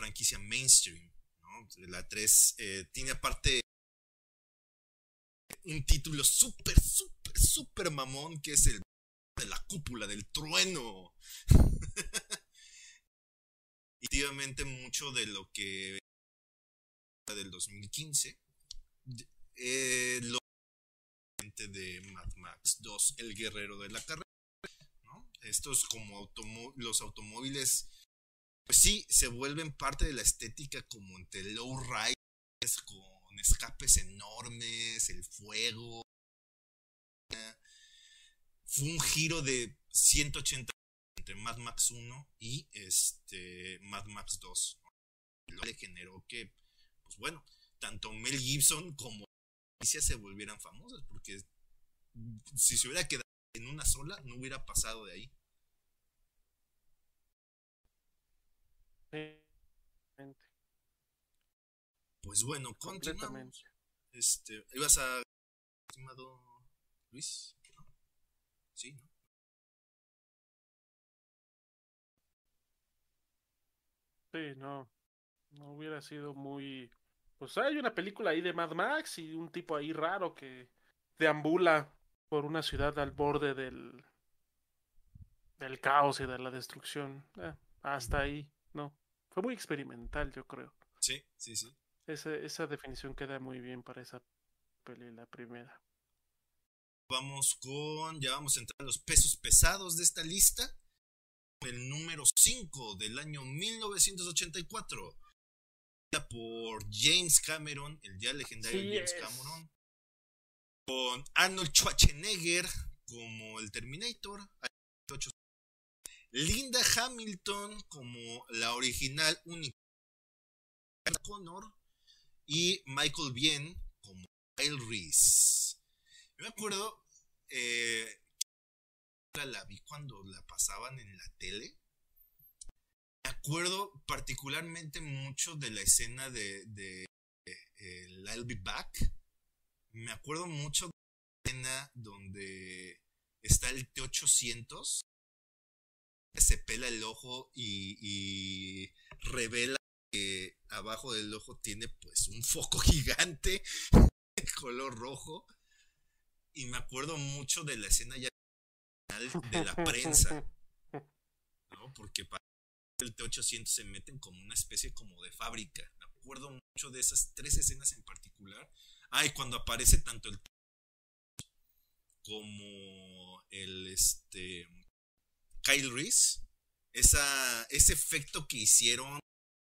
franquicia mainstream, ¿no? La 3 eh, tiene aparte un título súper, súper, súper mamón que es el de la cúpula del trueno. Efectivamente, mucho de lo que del 2015 eh, lo de Mad Max 2 El Guerrero de la Carrera ¿no? estos como los automóviles pues sí se vuelven parte de la estética como entre low riders con escapes enormes el fuego fue un giro de 180 entre Mad Max 1 y este Mad Max 2. Lo que generó que, pues bueno, tanto Mel Gibson como Alicia se volvieran famosas, porque si se hubiera quedado en una sola, no hubiera pasado de ahí. Pues bueno, continuamos. Este, ¿ibas a estimado Luis? Sí, ¿no? Sí, no. No hubiera sido muy. Pues hay una película ahí de Mad Max y un tipo ahí raro que deambula por una ciudad al borde del. del caos y de la destrucción. Eh, hasta ahí, no. Fue muy experimental, yo creo. Sí, sí, sí. Esa, esa definición queda muy bien para esa peli, la primera. Vamos con. Ya vamos a entrar a los pesos pesados de esta lista el número 5 del año 1984 por James Cameron, el ya legendario James Cameron, con Arnold Schwarzenegger como el Terminator, Linda Hamilton como la original única Connor y Michael Bien como Kyle Reese. me acuerdo eh, la vi cuando la pasaban en la tele. Me acuerdo particularmente mucho de la escena de, de, el I'll Be Back. Me acuerdo mucho de la escena donde está el T-800. Se pela el ojo y, revela que abajo del ojo tiene pues un foco gigante de color rojo. Y me acuerdo mucho de la escena ya de la prensa, ¿no? Porque para el T-800 se meten como una especie como de fábrica. Me acuerdo mucho de esas tres escenas en particular. Ay, cuando aparece tanto el como el este Kyle Reese, esa, ese efecto que hicieron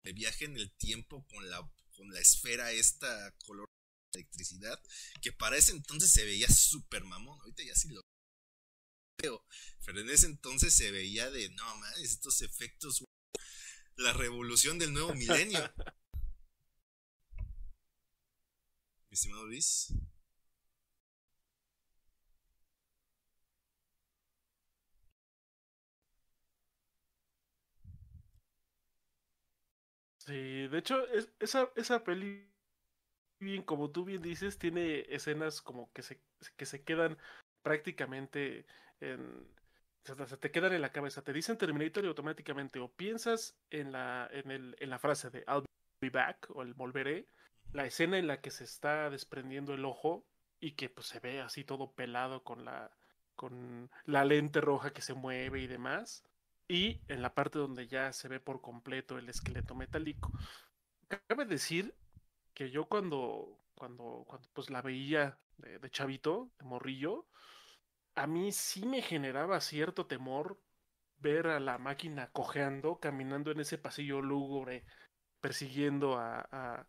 de viaje en el tiempo con la, con la esfera esta color electricidad, que para ese entonces se veía súper mamón, ahorita ya sí lo veo, pero en ese entonces se veía de, no mames, estos efectos, la revolución del nuevo milenio. Mi estimado Luis. Sí, de hecho, es, esa, esa peli, bien, como tú bien dices, tiene escenas como que se, que se quedan prácticamente en, se te quedan en la cabeza. Te dicen Terminator y automáticamente o piensas en la, en, el, en la frase de I'll be back o el volveré, la escena en la que se está desprendiendo el ojo y que pues se ve así todo pelado con la, con la lente roja que se mueve y demás y en la parte donde ya se ve por completo el esqueleto metálico. Cabe decir que yo cuando, cuando, cuando pues la veía de, chavito, de morrillo, a mí sí me generaba cierto temor ver a la máquina cojeando, caminando en ese pasillo lúgubre, persiguiendo a,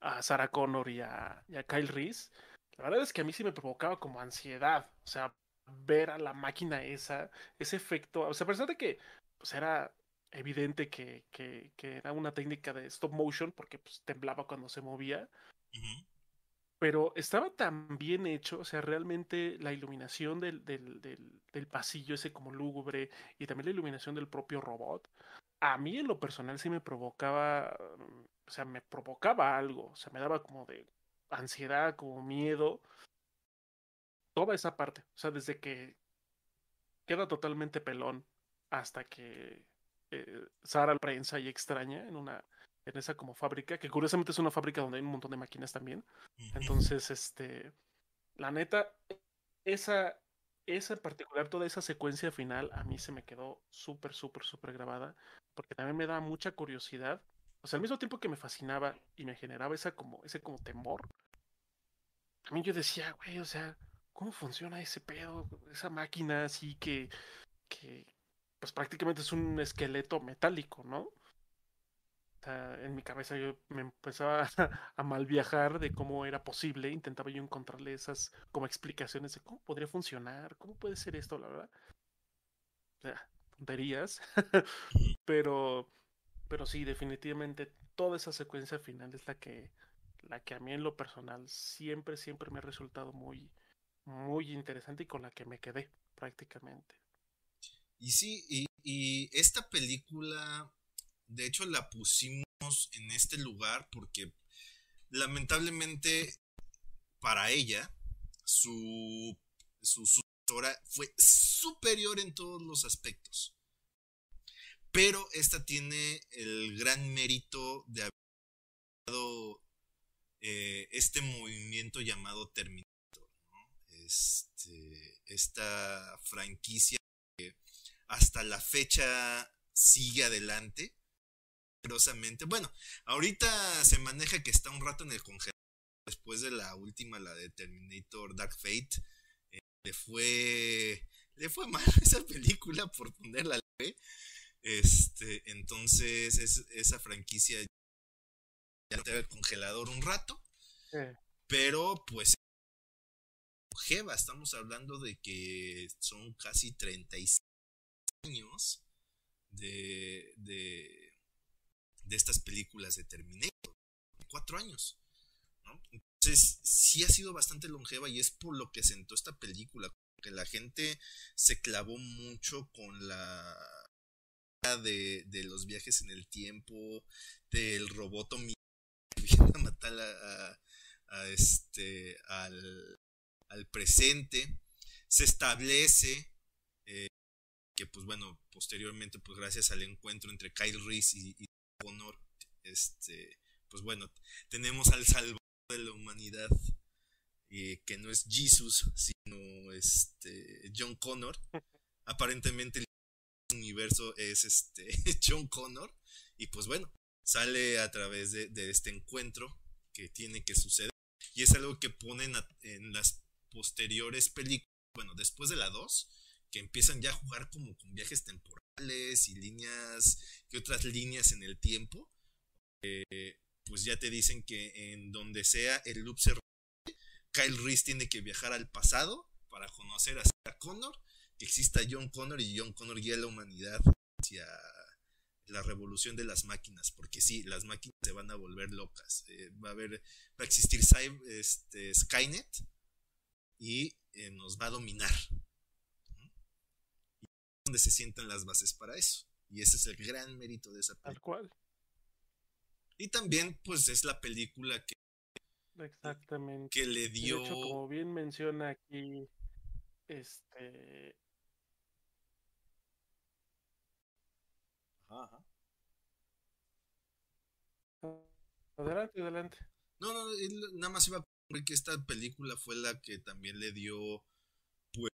a, Sarah Connor y a, y a Kyle Reese. La verdad es que a mí sí me provocaba como ansiedad. O sea, ver a la máquina esa, ese efecto, o sea, a pesar de que pues era evidente que, que, que, era una técnica de stop motion porque pues, temblaba cuando se movía, pero estaba tan bien hecho, o sea, realmente la iluminación del, del, del, del, pasillo ese como lúgubre y también la iluminación del propio robot, a mí en lo personal sí me provocaba, o sea, me provocaba algo, o sea, me daba como de ansiedad, como miedo, toda esa parte. O sea, desde que queda totalmente pelón hasta que eh, Sara prensa y extraña en una en esa como fábrica, que curiosamente es una fábrica donde hay un montón de máquinas también. Entonces, este, la neta, esa, esa en particular, toda esa secuencia final, a mí se me quedó súper, súper, súper grabada, porque también me da mucha curiosidad. O sea, al mismo tiempo que me fascinaba y me generaba esa como, ese como temor, también yo decía, güey, o sea, ¿cómo funciona ese pedo? Esa máquina así que, que pues prácticamente es un esqueleto metálico, ¿no? O sea, en mi cabeza yo me empezaba a, mal viajar de cómo era posible, intentaba yo encontrarle esas como explicaciones de cómo podría funcionar, cómo puede ser esto, la verdad. O sea, tonterías, pero, pero sí, definitivamente toda esa secuencia final es la que, la que a mí en lo personal siempre, siempre me ha resultado muy, muy interesante y con la que me quedé prácticamente. Y sí, y, esta película, de hecho la pusimos en este lugar porque lamentablemente para ella su, su, fue superior en todos los aspectos. Pero esta tiene el gran mérito de haber dado eh, este movimiento llamado Terminator este, esta franquicia que hasta la fecha sigue adelante. Bueno, ahorita se maneja que está un rato en el congelador después de la última, la de Terminator Dark Fate. Eh, le fue le fue mal esa película por ponerla Este, entonces esa franquicia ya está en el congelador un rato. Pero pues estamos hablando de que son casi 36 años de, de, estas películas de Terminator. Cuatro años. Entonces, sí ha sido bastante longeva y es por lo que sentó esta película. Que la gente se clavó mucho con la de, de los viajes en el tiempo, del robotomía que viene a matar a, este al al presente, se establece eh, que pues bueno, posteriormente pues gracias al encuentro entre Kyle Reese y, y Connor, este, pues bueno, tenemos al salvador de la humanidad, eh, que no es Jesus, sino este John Connor. Aparentemente el universo es este John Connor y pues bueno, sale a través de, este encuentro que tiene que suceder y es algo que ponen en las posteriores películas, bueno, después de la 2, que empiezan ya a jugar como con viajes temporales y líneas y otras líneas en el tiempo, eh, pues ya te dicen que en donde sea el loop se Kyle Reese tiene que viajar al pasado para conocer a Sarah Connor, que exista John Connor y John Connor guía a la humanidad hacia la revolución de las máquinas, porque sí, las máquinas se van a volver locas. Eh, va a haber, va a existir este, Skynet y eh, nos va a dominar. Y es donde se sientan las bases para eso. Y ese es el gran mérito de esa película. Tal cual. Y también, pues, es la película que. Exactamente. Que le dio. De hecho, como bien menciona aquí. Este. Ajá. Adelante, adelante. No, no, nada más iba a decir que esta película fue la que también le dio pues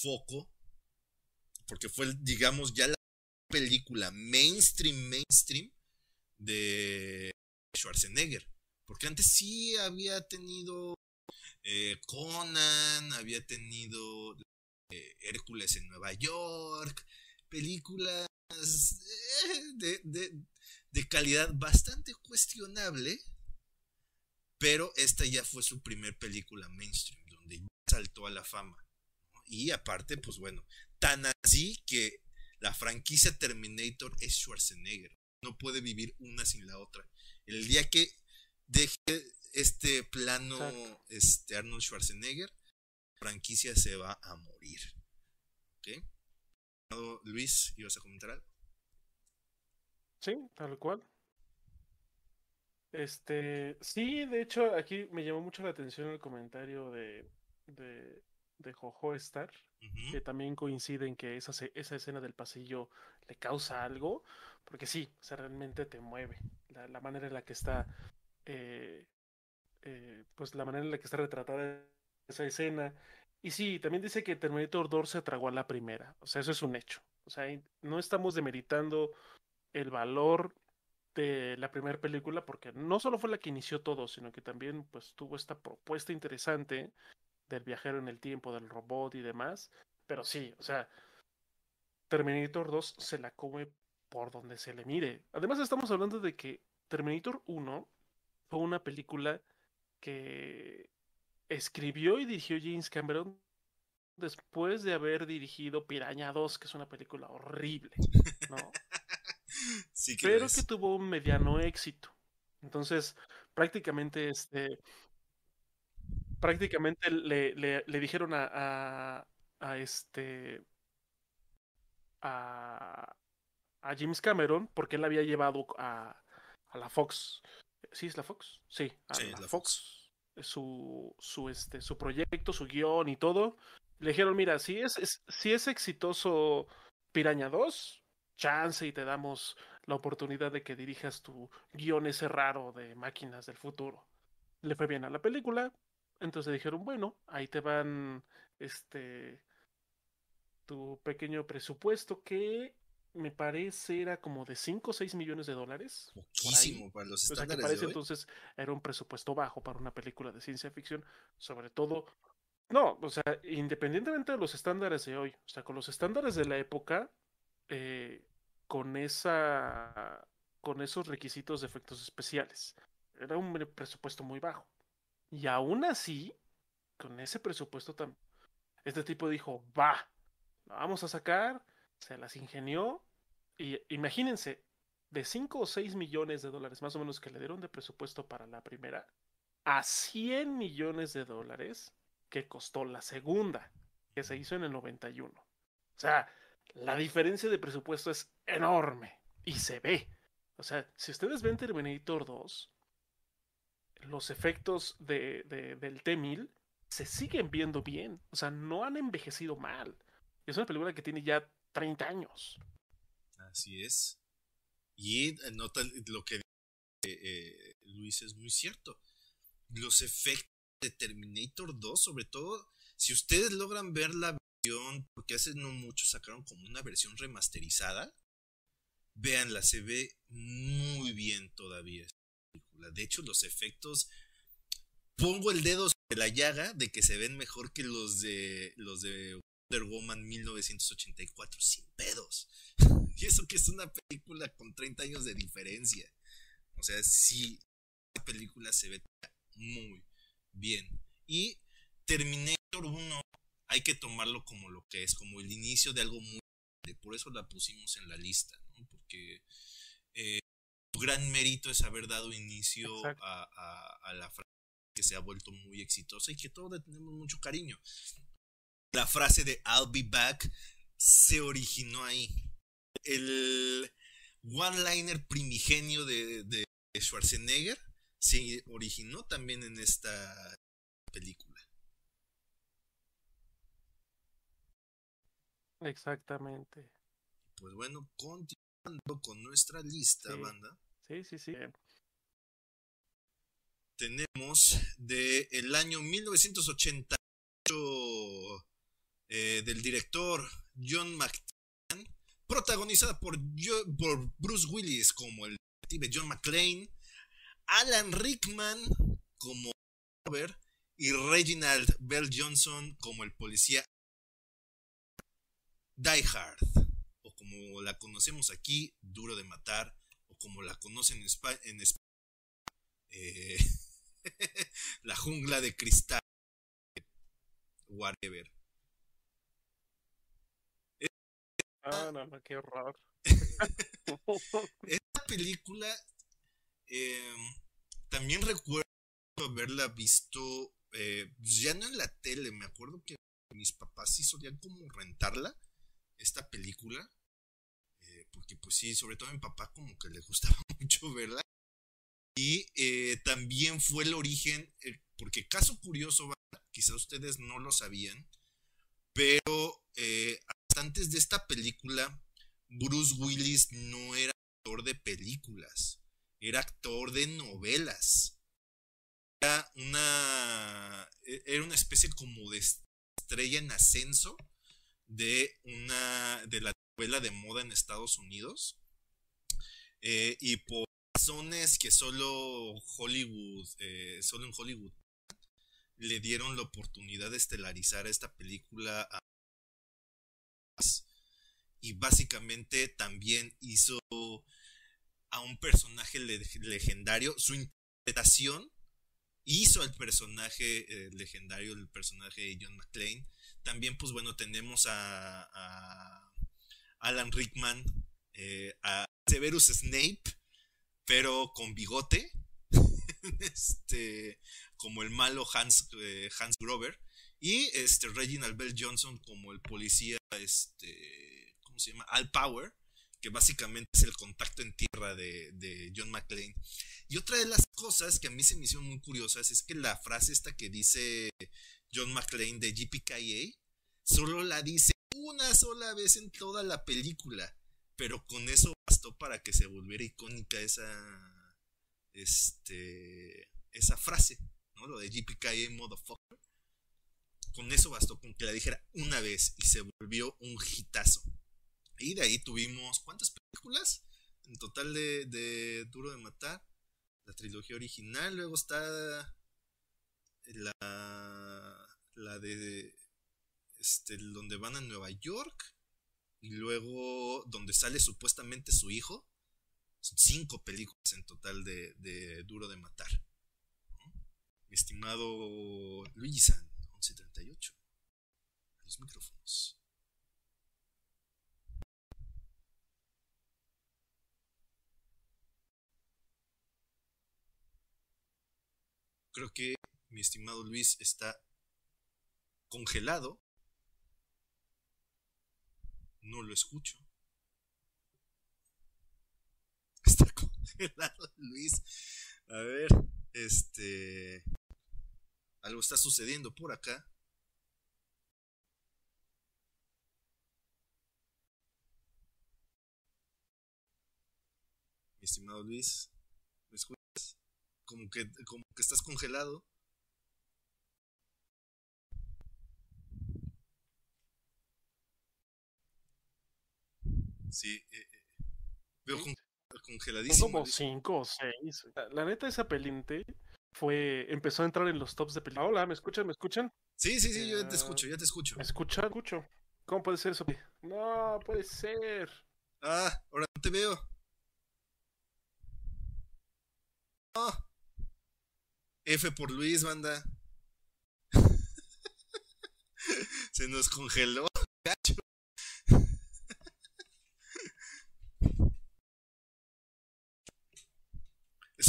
foco porque fue digamos ya la película mainstream mainstream de Schwarzenegger. Porque antes sí había tenido eh, Conan, había tenido eh, Hércules en Nueva York, películas eh, de, calidad bastante cuestionable, pero esta ya fue su primer película mainstream, donde ya saltó a la fama. Y aparte, pues bueno, tan así que la franquicia Terminator es Schwarzenegger no puede vivir una sin la otra. El día que deje este plano este Arnold Schwarzenegger, la franquicia se va a morir. ¿Ok? Luis, ¿ibas a comentar algo? Sí, tal cual. Este, sí, de hecho, aquí me llamó mucho la atención el comentario de, de, de Jojo Star, que también coincide en que esa, esa escena del pasillo le causa algo, porque sí, o sea, realmente te mueve. La, manera en la que está, eh, eh, pues la manera en la que está retratada esa escena. Y sí, también dice que Terminator 2 se tragó a la primera. O sea, eso es un hecho. O sea, no estamos demeritando el valor de la primera película porque no solo fue la que inició todo, sino que también pues tuvo esta propuesta interesante del viajero en el tiempo, del robot y demás. Pero sí, o sea, Terminator 2 se la come por donde se le mire. Además estamos hablando de que Terminator 1 fue una película que escribió y dirigió James Cameron después de haber dirigido Piraña 2, que es una película horrible, ¿no? sí Pero que tuvo un mediano éxito. Entonces, prácticamente este prácticamente le, le, dijeron a, a, a este a, a James Cameron porque él había llevado a, a la Fox. ¿Sí es la Fox? Sí, a la, Fox. Su, su, este, su proyecto, su guion y todo. Le dijeron, mira, si es, si es exitoso Piraña 2, chance y te damos la oportunidad de que dirijas tu guion ese raro de máquinas del futuro. Le fue bien a la película, entonces dijeron, bueno, ahí te van este tu pequeño presupuesto que me parece era como de 5 o 6 millones de dólares. Poquísimo para los estándares. parece entonces era un presupuesto bajo para una película de ciencia ficción, sobre todo. No, o sea, independientemente de los estándares de hoy, o sea, con los estándares de la época, eh, con esa, con esos requisitos de efectos especiales, era un presupuesto muy bajo. Y aún así, con ese presupuesto tan, este tipo dijo, va, lo vamos a sacar se las ingenió. Y imagínense, de 5 o 6 millones de dólares más o menos que le dieron de presupuesto para la primera, a 100 millones de dólares que costó la segunda, que se hizo en el 91. O sea, la diferencia de presupuesto es enorme y se ve. O sea, si ustedes ven Terminator 2, los efectos de, del T-1000 se siguen viendo bien. O sea, no han envejecido mal. Es una película que tiene ya 30 años. Así es. Y eh, nota lo que eh, Luis es muy cierto. Los efectos de Terminator 2, sobre todo, si ustedes logran ver la porque hace no mucho sacaron como una versión remasterizada, véanla, se ve muy bien todavía De hecho, los efectos, pongo el dedo sobre la llaga de que se ven mejor que los de los de Wonder Woman 1984 sin pedos. Y eso que es una película con 30 años de diferencia. O sea, sí, la película se ve muy bien. Y Terminator 1 hay que tomarlo como lo que es, como el inicio de algo muy por eso la pusimos en la lista, ¿no? porque eh, su gran mérito es haber dado inicio a, la frase que se ha vuelto muy exitosa y que todos le tenemos mucho cariño. La frase de I'll be back se originó ahí. El one-liner primigenio de, de Schwarzenegger se originó también en esta película. Exactamente. Pues bueno, continuando con nuestra lista, banda. Sí, sí, sí. Tenemos de el año 1988 eh, del director John McTiernan, protagonizada por, por Bruce Willis como el detective John McClane, Alan Rickman como Robert y Reginald Bell Johnson como el policía Die Hard, o como la conocemos aquí, Duro de Matar, o como la conocen en España, eh, La Jungla de Cristal, whatever. Ah, no, no, qué horror. Esta película em, también recuerdo haberla visto eh, ya no en la tele, me acuerdo que mis papás sí solían como rentarla esta película, eh, porque pues sí, sobre todo a mi papá como que le gustaba mucho verla. Y eh, también fue el origen, eh, porque caso curioso, quizá ustedes no lo sabían, pero antes de esta película, Bruce Willis no era actor de películas, era actor de novelas. Era una, e, era una especie como de estrella en ascenso de una de la novela de moda en Estados Unidos eh, y por razones que solo Hollywood eh, solo en Hollywood le dieron la oportunidad de estelarizar esta película y básicamente también hizo a un personaje legendario su interpretación hizo al personaje eh, legendario el personaje de John McClane también, pues bueno, tenemos a, Alan Rickman, eh, a Severus Snape, pero con bigote, este, como el malo Hans, eh, Hans Grover, y este, Reginald Bell Johnson como el policía, este, ¿cómo se llama? Al Power, que básicamente es el contacto en tierra de, John McClane. Y otra de las cosas que a mí se me hicieron muy curiosas es que la frase esta que dice John McClane de GPKA, solo la dice una sola vez en toda la película, pero con eso bastó para que se volviera icónica esa, este, esa frase, ¿no? Lo de GPKA motherfucker. Con eso bastó con que la dijera una vez y se volvió un hitazo. Y de ahí tuvimos, ¿cuántas películas? En total de, de Duro de Matar. La trilogía original, luego está la, la de este, donde van a Nueva York y luego donde sale supuestamente su hijo. Son cinco películas en total de, Duro de Matar. Mi estimado Luisan, 1138. Los micrófonos. Creo que mi estimado Luis está congelado. No lo escucho. Está congelado Luis. A ver, este... Algo está sucediendo por acá. Mi estimado Luis, ¿me escuchas? Como que, como que estás congelado. Sí, eh, eh, veo congeladísimo. Como 5 o 6. La, neta, esa pelinte fue. Empezó a entrar en los tops de película. Hola, ¿me escuchan? ¿Me escuchan? Sí, sí, sí, yo ya te escucho, ya te escucho. ¿Me escuchan? Escucho. ¿Cómo puede ser eso? No, puede ser. Ah, ahora no te veo. Ah, F por Luis, banda. Se nos congeló,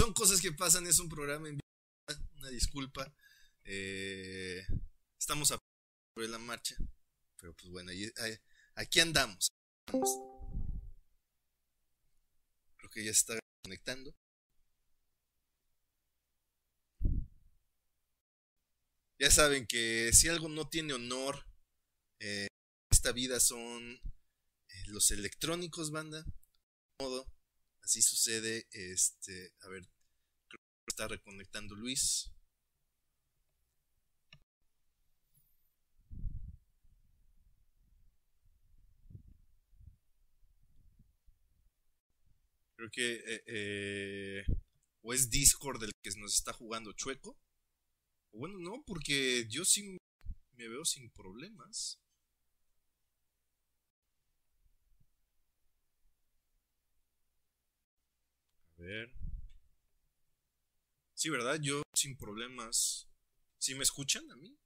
Son cosas que pasan, es un programa en vivo, una disculpa. Eh, estamos a de la marcha, pero pues bueno, aquí andamos. Creo que ya está conectando. Ya saben que si algo no tiene honor eh, esta vida son eh, los electrónicos, banda. modo, así sucede. Este, a ver, creo que está reconectando Luis. Creo que eh, eh, o es Discord el que nos está jugando chueco. Bueno, no, porque yo sí me veo sin problemas. Sí, ¿verdad? Yo sin problemas. ¿Sí me escuchan a mí?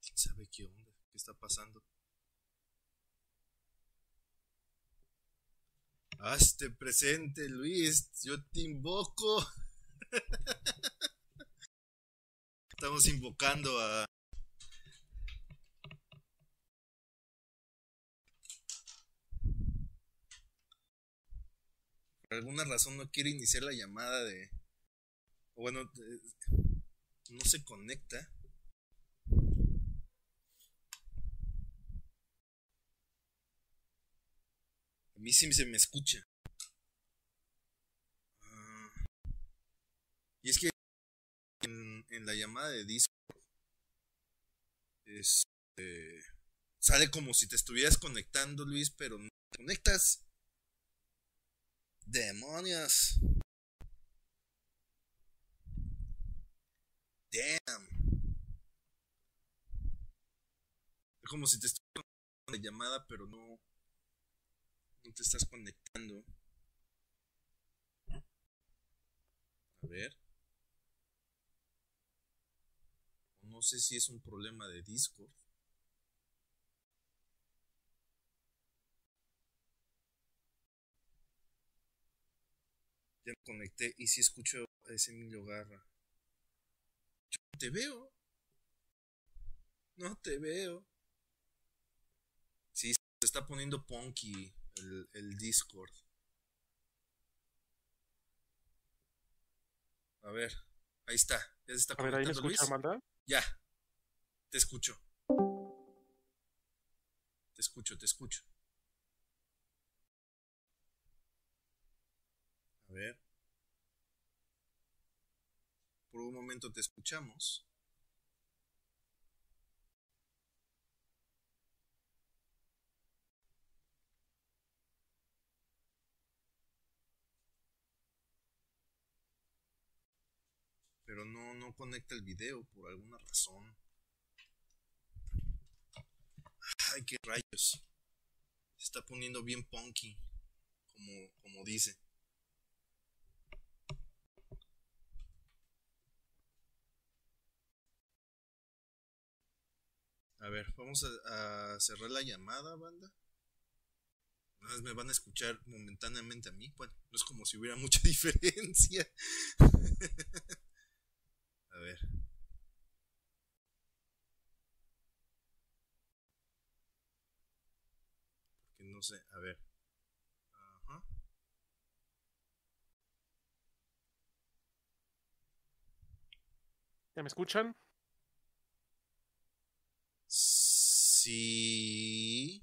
¿Quién sabe qué onda? ¿Qué está pasando? Hazte presente, Luis. Yo te invoco. Estamos invocando a... Por alguna razón no quiere iniciar la llamada de... Bueno, no se conecta. A mí sí se me escucha. Ah. y es que en, la llamada de Discord este, sale como si te estuvieras conectando, Luis, pero no te conectas. Demonios. Damn. Es como si te estuvieras conectando la llamada, pero no no te estás conectando. A ver. No sé si es un problema de Discord. Ya me conecté y si escucho a ese Emilio Garra. Yo te veo. No te veo. Sí, se está poniendo punky el, Discord. A ver, ahí está. Ya se está A ver, ahí me escucha, Amanda. Ya. Te escucho. Te escucho, te escucho. A ver. Por un momento te escuchamos. Pero no, no conecta el video por alguna razón. Ay, qué rayos. Se está poniendo bien punky, como, como dice. A ver, vamos a, a, cerrar la llamada, banda. Nada más me van a escuchar momentáneamente a mí. Bueno, no es como si hubiera mucha diferencia. A ver. Porque no sé, a ver. Ajá. ¿Ya me escuchan? Sí.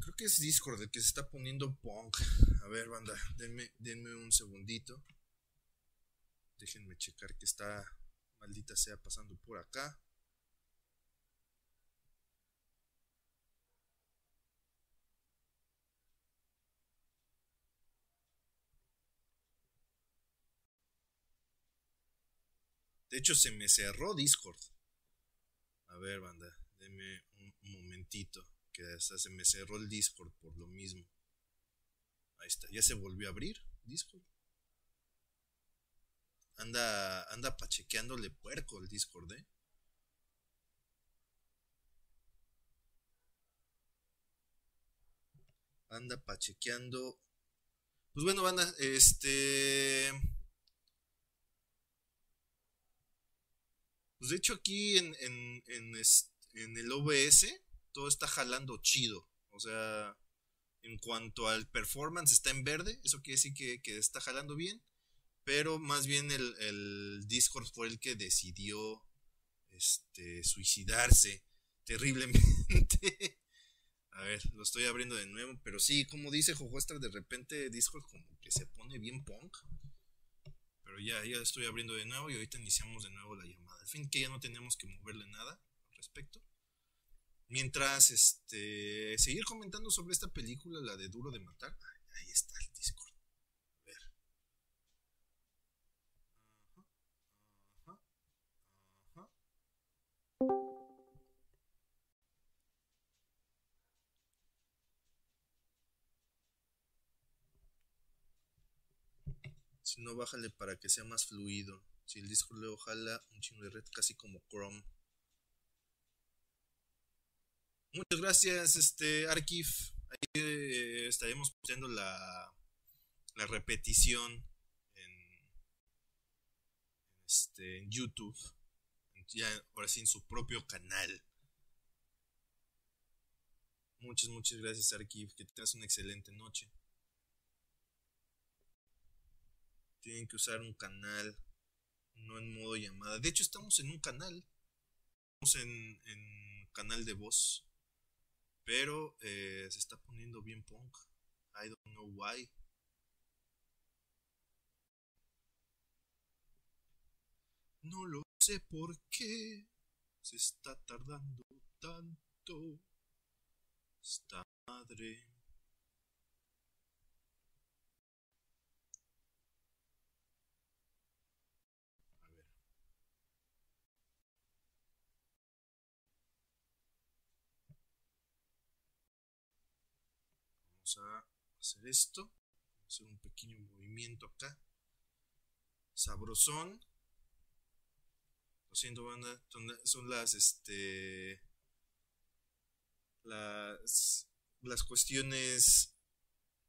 Creo es Discord el que se está poniendo punk. A ver, banda, denme, denme un segundito. Déjenme checar que está maldita sea pasando por acá. De hecho, se me cerró Discord. A ver, banda, denme un, momentito. Se me cerró el Discord por lo mismo. Ahí está, ya se volvió a abrir Discord. Anda, anda pachequeándole puerco el Discord, ¿eh? Anda pachequeando. Pues bueno, banda, este. Pues de hecho aquí en, el OBS todo está jalando chido. O sea, en cuanto al performance está en verde, eso quiere decir que, está jalando bien. Pero más bien el, Discord fue el que decidió este, suicidarse terriblemente. A ver, lo estoy abriendo de nuevo. Pero sí, como dice Jojoestra, de repente Discord como que se pone bien punk. Pero ya, ya estoy abriendo de nuevo y ahorita iniciamos de nuevo la llamada. Al fin que ya no tenemos que moverle nada al respecto. Mientras, este, seguir comentando sobre esta película, la de Duro de Matar. Ahí está el Discord. A ver. Ajá, ajá, ajá. Si no, bájale para que sea más fluido. Si el disco luego jala un chingo de red, casi como Chrome. Muchas gracias, este Archive. Ahí eh, estaremos poniendo la, la repetición en, este, en YouTube. Ya ahora sí en su propio canal. Muchas, muchas gracias, Archive. Que tengas una excelente noche. tienen que usar un canal, no en modo llamada. De hecho, estamos en un canal, estamos en, canal de voz, pero eh, se está poniendo bien punk. I don't know why. No lo sé por qué se está tardando tanto esta madre. A hacer esto. Hacer un pequeño movimiento acá. Sabrosón. Lo siento, banda. Son las, este. Las, las cuestiones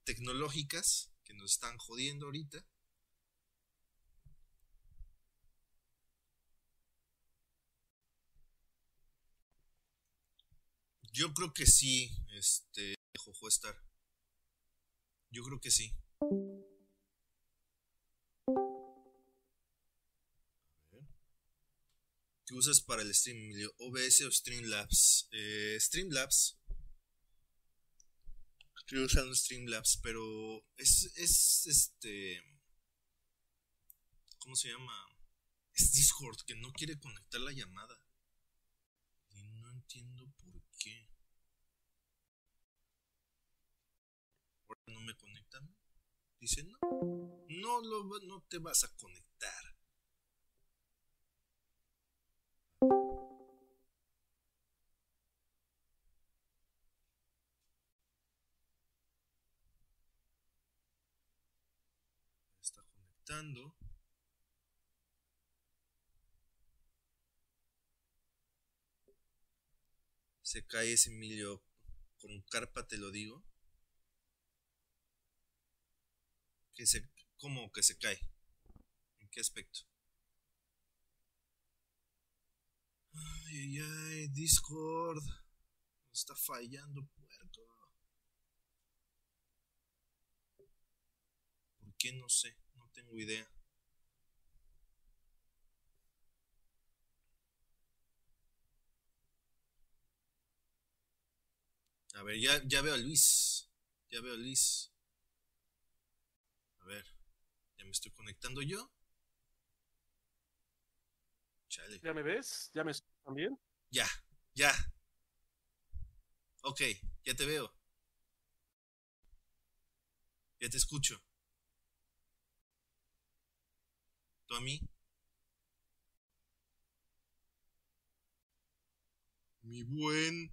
tecnológicas que nos están jodiendo ahorita. Yo creo que sí, este, Jojo estar. Yo creo que sí. ¿Qué usas para el stream? ¿OBS o Streamlabs? Eh, Streamlabs. Estoy usando Streamlabs, pero es, es este. ¿Cómo se llama? Es Discord que no quiere conectar la llamada. Y no entiendo por qué. No me conectan. Dice, no, no, lo, no te vas a conectar. Está conectando. Se cae ese Emilio con carpa, te lo digo. Que se, ¿Cómo que se cae? ¿En qué aspecto? Ay, ay, Discord. Está fallando, puerto. ¿Por qué? No sé, no tengo idea. A ver, ya, ya veo a Luis. Ya veo a Luis. Ya me estoy conectando yo. Chale. ¿Ya me ves? ¿Ya me escuchas también? Ya, ya. Ok, ya te veo. Ya te escucho. ¿Tú a mí? Mi buen.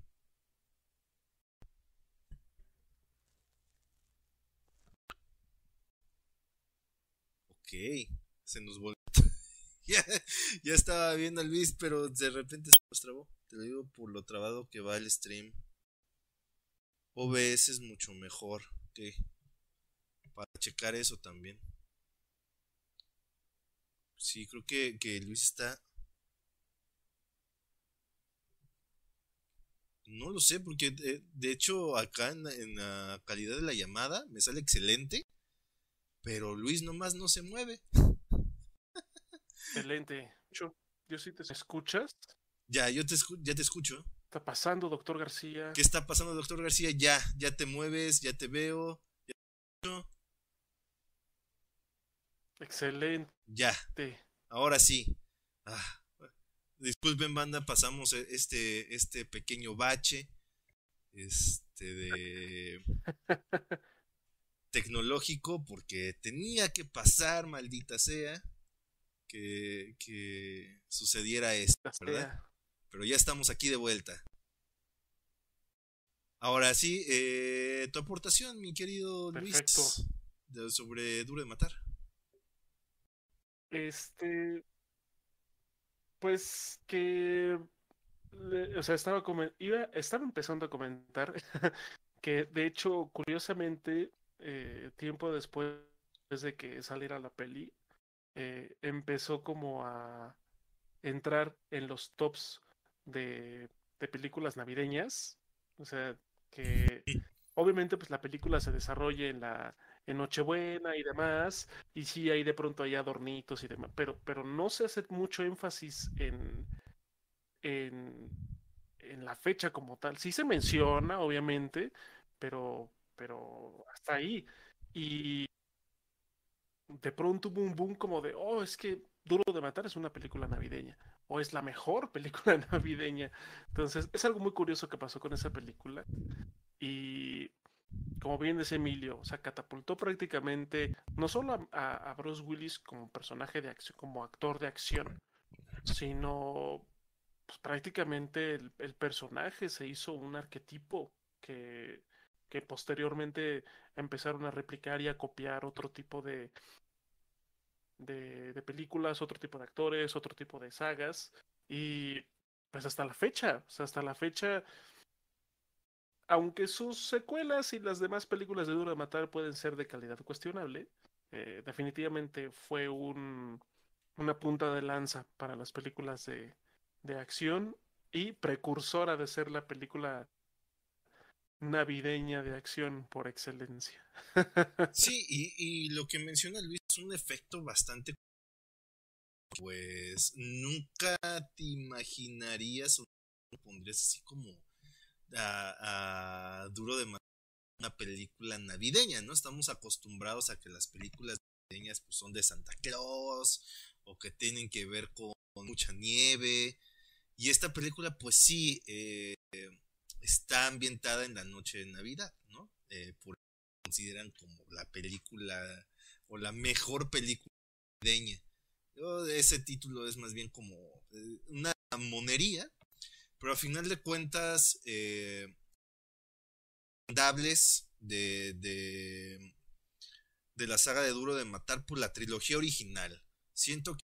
Ok, se nos volvió. ya, estaba viendo a Luis, pero de repente se nos trabó. Te lo digo por lo trabado que va el stream. OBS es mucho mejor que para checar eso también. Sí, creo que, que Luis está. No lo sé, porque de, de hecho acá en la calidad de la llamada me sale excelente, pero Luis nomás no se mueve. Excelente. Yo, yo sí te escuchas. Ya, yo te, escu- ya te escucho. ¿Qué está pasando, doctor García? ¿Qué está pasando, doctor García? Ya, ya te mueves, ya te veo. Ya, te escucho. Excelente. ya ahora sí. Ah, disculpen, banda, pasamos e- este, este pequeño bache. Este de tecnológico, porque tenía que pasar, maldita sea, que, que sucediera esto, ¿verdad? Pero ya estamos aquí de vuelta. Ahora sí, eh, tu aportación, mi querido Perfecto. Luis, de- sobre Duro de Matar. Este, pues que, o sea, estaba, iba, estaba empezando a comentar que de hecho, curiosamente, eh, tiempo después de que saliera la peli, eh, empezó como a entrar en los tops de, de películas navideñas. O sea, que obviamente pues la película se desarrolla en la en Nochebuena y demás, y sí hay de pronto hay adornitos y demás, pero, pero no se hace mucho énfasis en, en, en la fecha como tal. Sí se menciona, obviamente, pero, pero hasta ahí. Y de pronto hubo un boom como de, oh, es que Duro de Matar es una película navideña, o es la mejor película navideña. Entonces, es algo muy curioso que pasó con esa película. Y como bien dice Emilio, o sea, catapultó prácticamente no solo a, a- Bruce Willis como personaje de acción, como actor de acción, sino pues, prácticamente el, el personaje se hizo un arquetipo que, que posteriormente empezaron a replicar y a copiar otro tipo de, de, de películas, otro tipo de actores, otro tipo de sagas, y pues hasta la fecha, o sea, hasta la fecha aunque sus secuelas y las demás películas de Duro de Matar pueden ser de calidad cuestionable, eh, definitivamente fue un, una punta de lanza para las películas de, de acción y precursora de ser la película navideña de acción por excelencia. Sí, y, y lo que menciona Luis es un efecto bastante... Pues nunca te imaginarías o pondrías así como a, duro de una película navideña, ¿no? Estamos acostumbrados a que las películas navideñas pues, son de Santa Claus o que tienen que ver con, con mucha nieve. Y esta película, pues sí, eh, está ambientada en la noche de Navidad, ¿no? Eh, por consideran como la película o la mejor película navideña. Yo, ese título es más bien como eh, una monería, pero a final de cuentas, eh, dables de, de, de la saga de Duro de Matar por la trilogía original. Siento que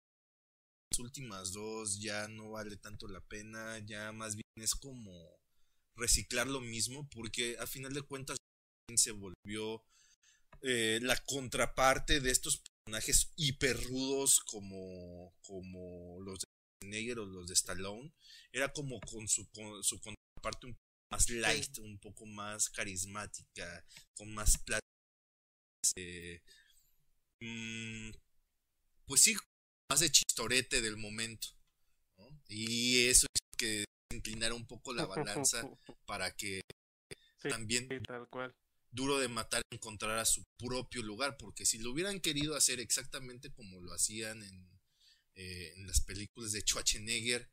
las últimas dos ya no vale tanto la pena, ya más bien es como reciclar lo mismo, porque a final de cuentas se volvió eh, la contraparte de estos personajes hiperrudos como, como los de Schwarzenegger o los de Stallone. Era como con su, con su contraparte un poco más light, un poco más carismática, con más plata. Eh, mm, pues sí, más de chistorete del momento. ¿no? Y eso es que inclinara un poco la balanza para que Sí, también sí, tal cual. duro de matar encontrara su propio lugar, porque si lo hubieran querido hacer exactamente como lo hacían en, eh, en las películas de Schwarzenegger,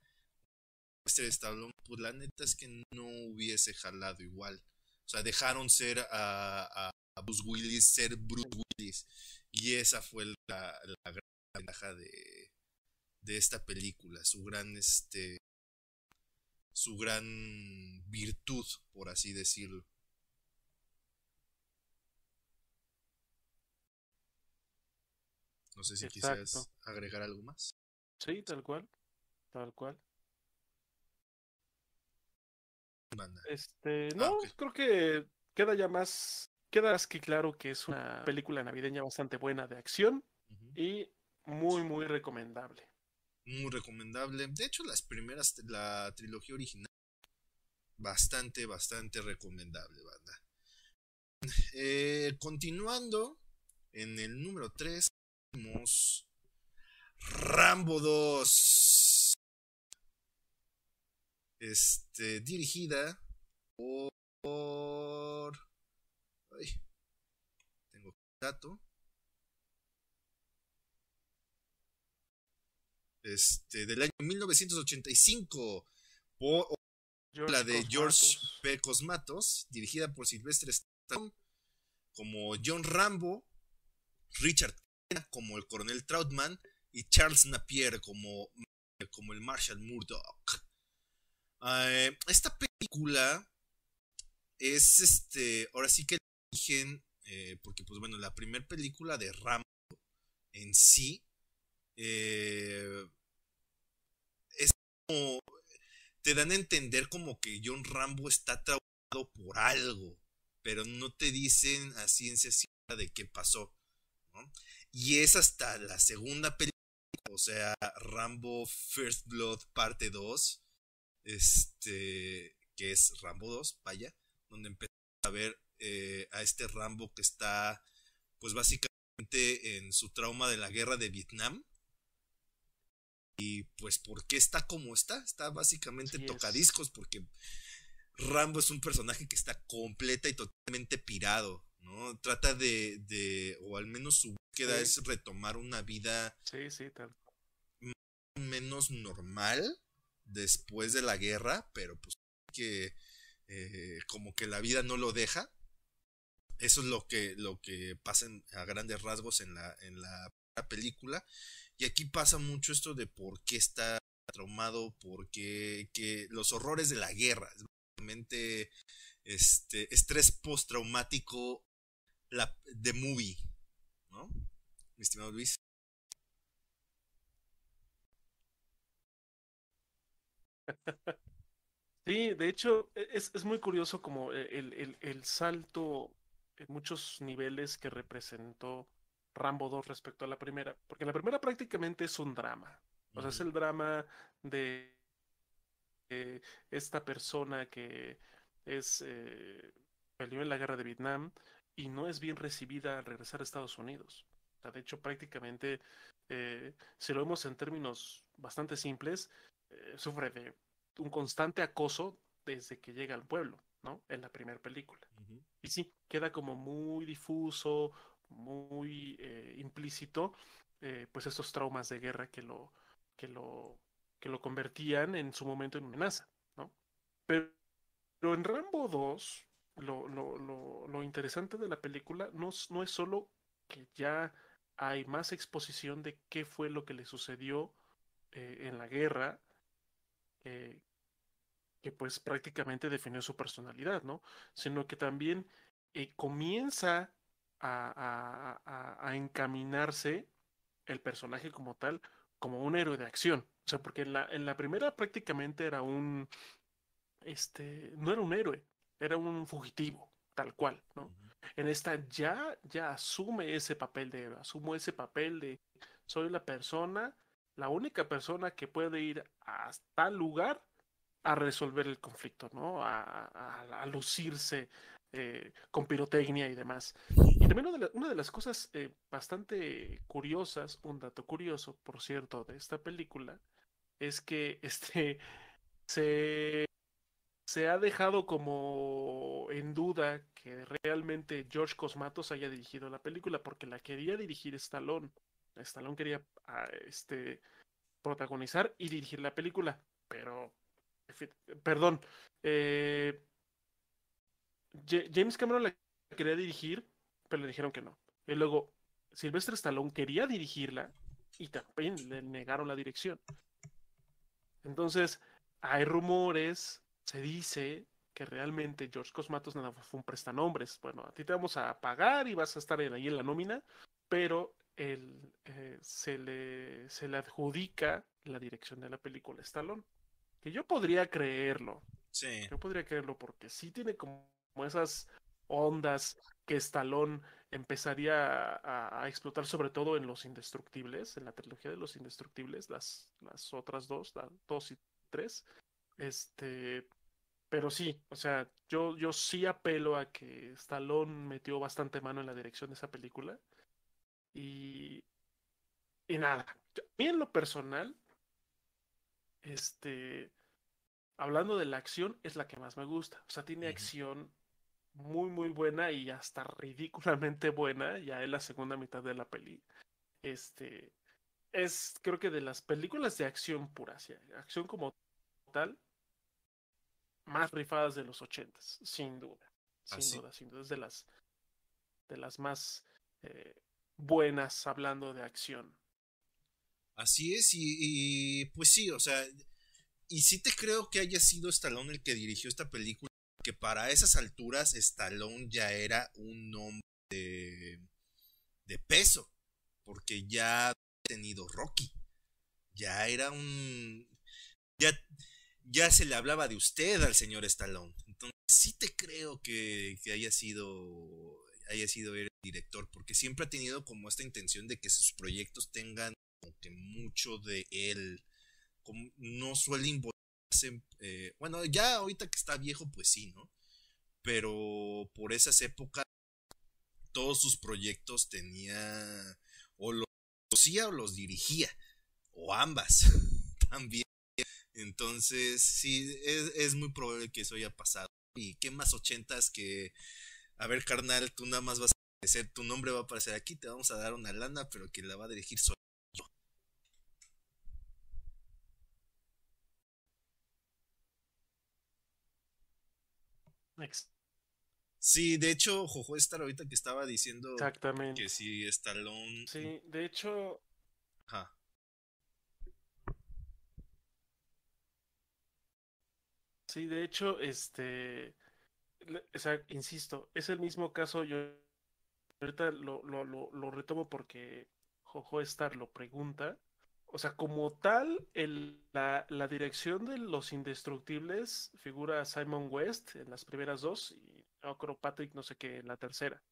este Stallone, pues la neta es que no hubiese jalado igual. O sea, dejaron ser a, a, Bruce Willis ser Bruce Willis. Y esa fue la, la gran ventaja de, de esta película, su gran este su gran virtud, por así decirlo. No sé si quisieras agregar algo más. Sí, tal cual. Tal cual. Este, ah, no, creo que queda ya más, queda más que claro que es una película navideña bastante buena de acción y muy, muy recomendable. Muy recomendable. De hecho, las primeras, la trilogía original, bastante, bastante recomendable, banda. Eh, continuando, en el número 3 tenemos Rambo 2. Este, dirigida por... Ay, tengo dato. Este, del año 1985 por la de George P. Cosmatos, dirigida por Sylvester Stallone como John Rambo, Richard como el coronel Troutman y Charles Napier como, como el Marshall Murdoch. Eh, esta película es este, ahora sí que el origen, eh, porque pues bueno, la primera película de Rambo en sí eh, es como, te dan a entender como que John Rambo está traumado por algo, pero no te dicen a ciencia cierta de qué pasó. Y es hasta la segunda película, o sea, Rambo First Blood parte 2, este, que es Rambo 2, vaya, donde empezamos a ver eh, a este Rambo que está, pues básicamente en su trauma de la guerra de Vietnam. Y pues, ¿por qué está como está? Está básicamente tocadiscos, porque Rambo es un personaje que está completa y totalmente pirado, ¿no? Trata de, de o al menos su queda es retomar una vida sí, sí, tal. menos normal después de la guerra, pero pues que eh, como que la vida no lo deja. Eso es lo que, lo que pasa a grandes rasgos en la, en la película. Y aquí pasa mucho esto de por qué está traumado, porque que los horrores de la guerra, realmente este estrés postraumático de movie, ¿no? Mi estimado Luis. Sí, de hecho, e, es, muy curioso como e, el, salto en muchos niveles que representó Rambo 2 respecto a la primera, porque la primera prácticamente es un drama, o sea, es el drama de esta persona que es eh, peleó en la guerra de Vietnam y no es bien recibida al regresar a Estados Unidos. de hecho, prácticamente, eh, si lo vemos en términos bastante simples, eh, sufre de un constante acoso desde que llega al pueblo, ¿no? En la primera película. Y sí, queda como muy difuso, muy eh, implícito, pues estos traumas de guerra que lo, que lo, que lo convertían en su momento en amenaza, ¿no? Pero, pero en Rambo 2, lo, lo, lo, lo interesante de la película no, no, es solo que ya hay más exposición de qué fue lo que le sucedió eh, en la guerra, eh, que pues prácticamente definió su personalidad, ¿no? Sino que también eh, comienza a, a, a, encaminarse el personaje como tal, como un héroe de acción. O sea, porque en la, en la primera prácticamente era un, este, no era un héroe, era un fugitivo, tal cual, ¿no? En esta ya, ya asume ese papel de asumo ese papel de soy la persona, la única persona que puede ir a tal lugar a resolver el conflicto, ¿no? A, lucirse eh, con pirotecnia y demás. Una de, las cosas eh, bastante curiosas, un dato curioso, por cierto, de esta película, es que este se se ha dejado como en duda que realmente George Cosmatos haya dirigido la película porque la quería dirigir Stallone. Stallone quería ah, este, protagonizar y dirigir la película. Pero, perdón, eh, James Cameron la quería dirigir, pero le dijeron que no. Y luego, Sylvester Stallone quería dirigirla y también le negaron la dirección. Entonces, hay rumores, se dice que realmente George Cosmatos nada fue un prestanombres. Bueno, a ti te vamos a pagar y vas a estar ahí en la nómina, pero el, eh, se, le, se le adjudica la dirección de la película Stallone. Que yo podría creerlo. Sí. Yo podría creerlo porque sí tiene como esas ondas que Stallone empezaría a, explotar sobre todo en Los Indestructibles, en la trilogía de Los Indestructibles, las, las otras dos, dos y tres. Este, pero sí, o sea, yo, yo sí apelo a que Stallone metió bastante mano en la dirección de esa película. Y, y nada, a mí en lo personal, este, hablando de la acción, es la que más me gusta. O sea, tiene acción muy, muy buena y hasta ridículamente buena ya en la segunda mitad de la peli. Este es, creo que de las películas de acción pura, acción como tal, más rifadas de los ochentas, sin duda. Sin ah, duda, sin duda. Es de las, de las más eh, buenas hablando de acción. Así es, y, y, pues sí, o sea, y sí te creo que haya sido Stallone el que dirigió esta película que para esas alturas Stallone ya era un hombre de, peso, porque ya ha tenido Rocky, ya era un... Ya, ya se le hablaba de usted al señor Stallone. Entonces sí te creo que, haya sido haya sido el director, porque siempre ha tenido como esta intención de que sus proyectos tengan como que mucho de él. Como no suele eh, bueno, ya ahorita que está viejo, pues sí, ¿no? Pero por esas épocas, todos sus proyectos tenía, o los hacía o los dirigía, o ambas también. Entonces, sí, es, muy probable que eso haya pasado. ¿Y qué más ochentas que, a ver, carnal, tú nada más vas a aparecer, tu nombre va a aparecer aquí, te vamos a dar una lana, pero que la va a dirigir Sí, de hecho, Jojo Star ahorita que estaba diciendo Exactamente. que si Stallone. Sí, de hecho. Ajá. Sí, de hecho, este. O sea, insisto, es el mismo caso. Yo ahorita lo, lo, lo, lo retomo porque Jojo Star lo pregunta o sea, como tal, el, la, dirección de Los Indestructibles figura Simon West en las primeras dos y no creo Patrick no sé qué en la tercera.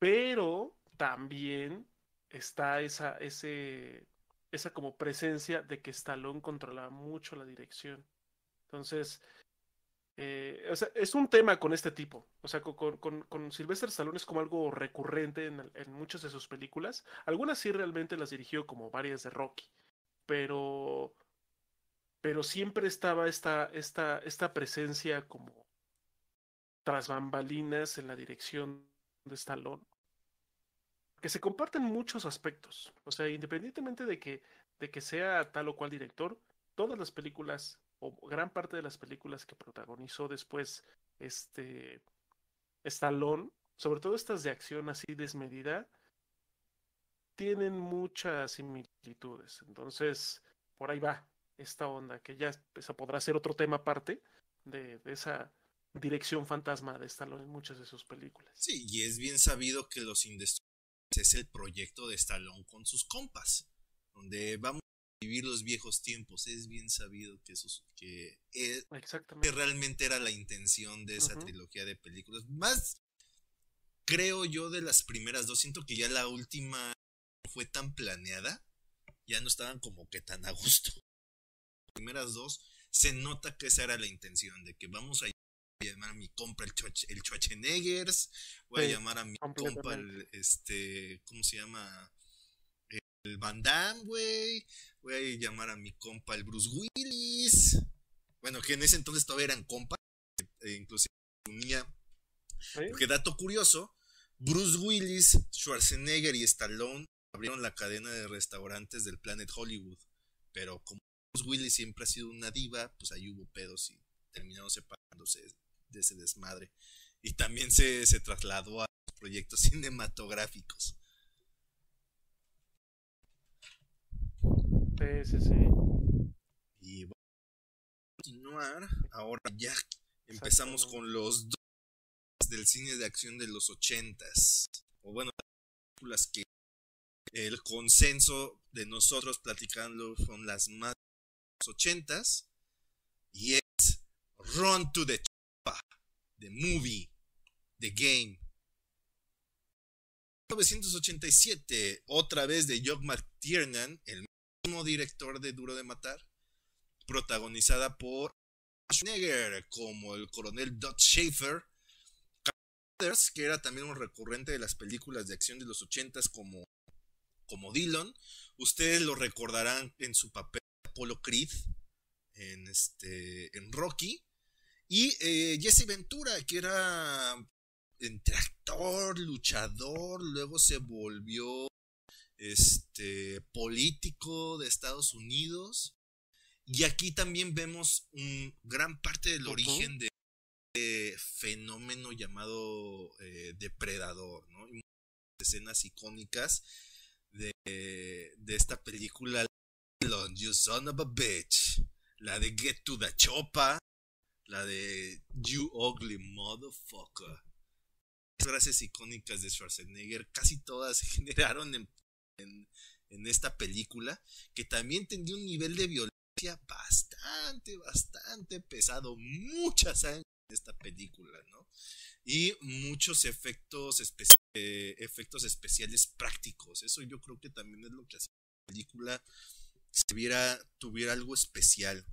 Pero también está esa, ese, esa como presencia de que Stallone controla mucho la dirección. Entonces, eh, o sea, es un tema con este tipo. O sea, con, con, con Sylvester Stallone es como algo recurrente en, en, muchas de sus películas. Algunas sí realmente las dirigió como varias de Rocky. Pero. Pero siempre estaba esta, esta, esta presencia como tras bambalinas en la dirección de Stallone. Que se comparten muchos aspectos. O sea, independientemente de que, de que sea tal o cual director, todas las películas o gran parte de las películas que protagonizó después este Stallone, sobre todo estas de acción así desmedida, tienen muchas similitudes. Entonces, por ahí va esta onda, que ya esa podrá ser otro tema aparte de, esa dirección fantasma de Stallone en muchas de sus películas. Sí, y es bien sabido que Los Indestructibles es el proyecto de Stallone con sus compas, donde vamos vivir los viejos tiempos. Es bien sabido que eso que, que realmente era la intención de esa trilogía de películas. Más creo yo de las primeras dos. Siento que ya la última fue tan planeada. Ya no estaban como que tan a gusto. Las primeras dos se nota que esa era la intención. De que vamos a llamar a mi compa el, el Schwarzeneggers. Voy a llamar a mi compa el, este, ¿cómo se llama? el Van Damme, güey. Voy a llamar a mi compa el Bruce Willis. Bueno, que en ese entonces todavía eran compas. Eh, inclusive unía. Porque dato curioso, Bruce Willis, Schwarzenegger y Stallone abrieron la cadena de restaurantes del Planet Hollywood. Pero como Willis siempre ha sido una diva, pues ahí hubo pedos y terminaron separándose de ese desmadre. Y también se, se trasladó a proyectos cinematográficos. Sí, sí, sí. Y bueno, continuar. Ahora ya empezamos con los dos del cine de acción de los ochentas. O bueno, películas que el consenso de nosotros platicando son las más ochentas. Y es Run to the Chapa, The Movie, The Game. 1987, otra vez de Jock McTiernan, el mismo director de Duro de Matar, protagonizada por Schwarzenegger como el coronel Dot Schaefer, que era también un recurrente de las películas de acción de los ochentas como, como Dillon. Ustedes lo recordarán en su papel de Apollo Creed en, este, en Rocky. Y eh, Jesse Ventura, que era entre actor, luchador, luego se volvió este político de Estados Unidos. Y aquí también vemos un gran parte del origen de este fenómeno llamado eh, depredador, ¿no? Y escenas icónicas de, de esta película You Son of a Bitch, la de Get to the Chopa, la de You Ugly Motherfucker frases icónicas de Schwarzenegger, casi todas se generaron en, en, esta película, que también tenía un nivel de violencia bastante, bastante pesado, mucha sangre en esta película, ¿no? Y muchos efectos, eh, efectos especiales prácticos, eso yo creo que también es lo que hacía la película se viera, tuviera algo especial.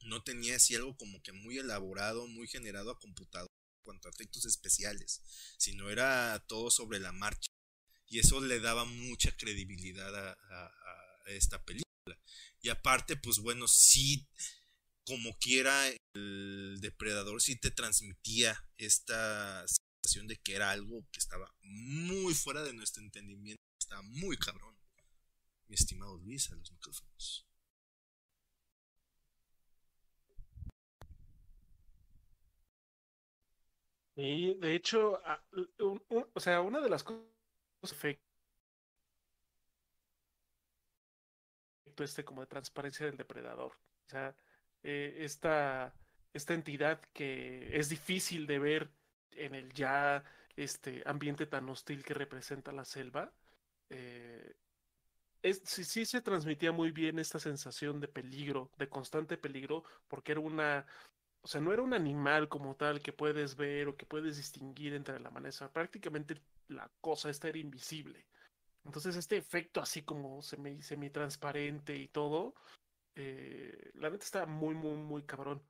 No tenía así algo como que muy elaborado, muy generado a computadora cuanto a efectos especiales, sino era todo sobre la marcha. Y eso le daba mucha credibilidad a, esta película. Y aparte, pues bueno, sí, como quiera, el depredador sí te transmitía esta sensación de que era algo que estaba muy fuera de nuestro entendimiento, estaba muy cabrón. Mi estimado Luis, a los micrófonos. Y de hecho, o sea, una de las cosas este como de transparencia del depredador. O sea, eh, esta, esta entidad que es difícil de ver en el ya este ambiente tan hostil que representa la selva. Eh, es, sí, sí se transmitía muy bien esta sensación de peligro, de constante peligro, porque era una, o sea, no era un animal como tal que puedes ver o que puedes distinguir entre la manera. Prácticamente la cosa esta era invisible. Entonces, este efecto así como semi, semi transparente y todo, eh, la neta está muy, muy, muy cabrón.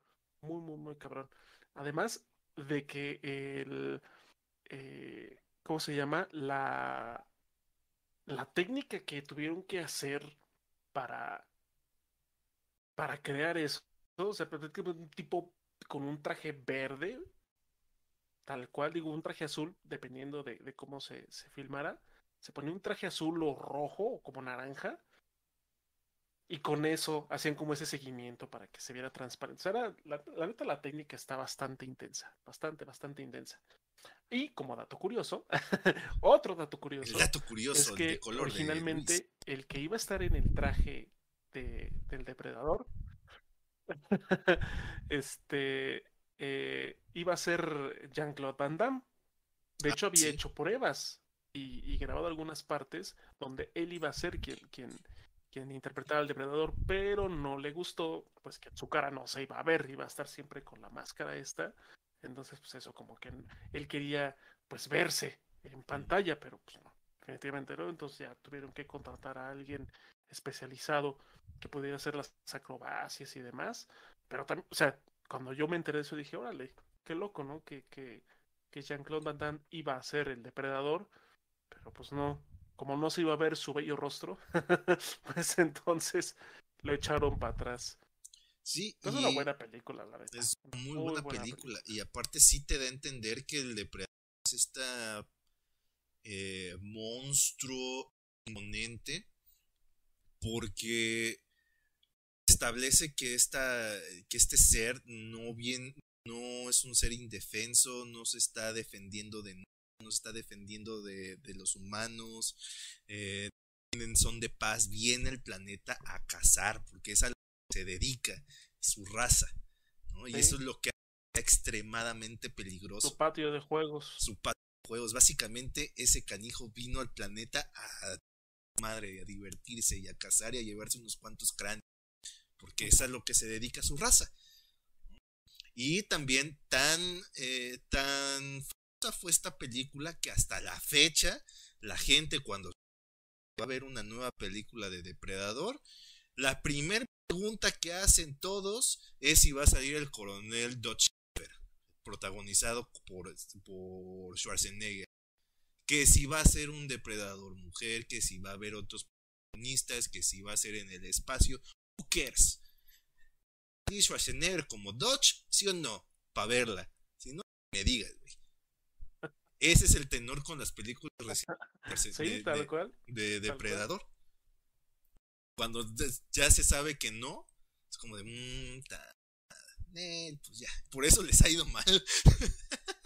Muy, muy, muy cabrón. Además de que el. Eh, ¿Cómo se llama? La. La técnica que tuvieron que hacer para. Para crear eso. O sea, un tipo con un traje verde, tal cual, digo, un traje azul, dependiendo de, cómo se, se, filmara. Se ponía un traje azul o rojo o como naranja. Y con eso hacían como ese seguimiento para que se viera transparente. O sea, la, neta, la técnica está bastante intensa. Bastante, bastante intensa. Y como dato curioso, otro dato curioso. El dato curioso es que de color originalmente el que iba a estar en el traje de, del depredador este eh, iba a ser Jean-Claude Van Damme. De ah, hecho, había hecho pruebas y, grabado algunas partes donde él iba a ser quien, quien, quien interpretaba al depredador, pero no le gustó, pues que su cara no se iba a ver, iba a estar siempre con la máscara esta. Entonces, pues eso, como que él quería pues verse en pantalla, pero pues no, definitivamente no. Entonces ya tuvieron que contratar a alguien especializado que pudiera hacer las acrobacias y demás. Pero también, o sea, cuando yo me enteré de eso dije, órale, qué loco, ¿no? Que, que, que Jean-Claude Van Damme iba a ser el depredador, pero pues no, como no se iba a ver su bello rostro, pues entonces lo echaron para atrás. Sí, es una buena película, la verdad. Es muy, buena, película. Y aparte sí te da a entender que el depredador es esta eh, monstruo imponente porque establece que, esta, que este ser no bien no es un ser indefenso, no se está defendiendo de no se está defendiendo de, los humanos, eh, son de paz, viene el planeta a cazar, porque es a lo que se dedica, su raza, y eso es lo que hace extremadamente peligroso. Su patio de juegos. Su patio de juegos. Básicamente, ese canijo vino al planeta a madre, a divertirse y a cazar y a llevarse unos cuantos cráneos, porque eso es lo que se dedica a su raza. Y también tan, eh, tan famosa fue esta película que hasta la fecha la gente cuando va a ver una nueva película de Depredador, la primera pregunta que hacen todos es si va a salir el coronel Dodge protagonizado por, por Schwarzenegger. Que si va a ser un depredador mujer, que si va a haber otros protagonistas, que si va a ser en el espacio. Who cares? Schwarzenegger como Dodge, sí o no, para verla. Si no, me digas, güey. Ese es el tenor con las películas de, Depredador. Cuando ya se sabe que no, es como de, mmm, pues ya, por eso les ha ido mal.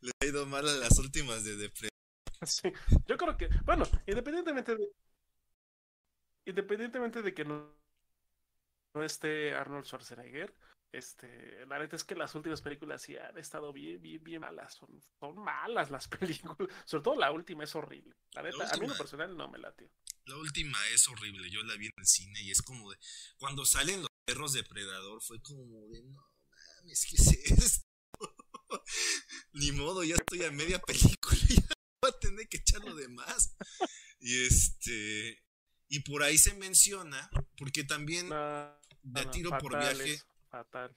les ha ido mal a las últimas de Depredador. Sí, yo creo que, bueno, independientemente de, independientemente de que no no esté Arnold Schwarzenegger. Este, la neta es que las últimas películas sí han estado bien, bien, bien malas. Son, son malas las películas. Sobre todo la última es horrible. La neta, a mí en lo personal no me late. La última es horrible. Yo la vi en el cine y es como de. Cuando salen los perros depredador, fue como de. No mames, ¿qué es esto? Ni modo, ya estoy a media película. Ya voy a tener que echarlo de más. Y este. Y por ahí se menciona, porque también de tiro por viaje. Fatal.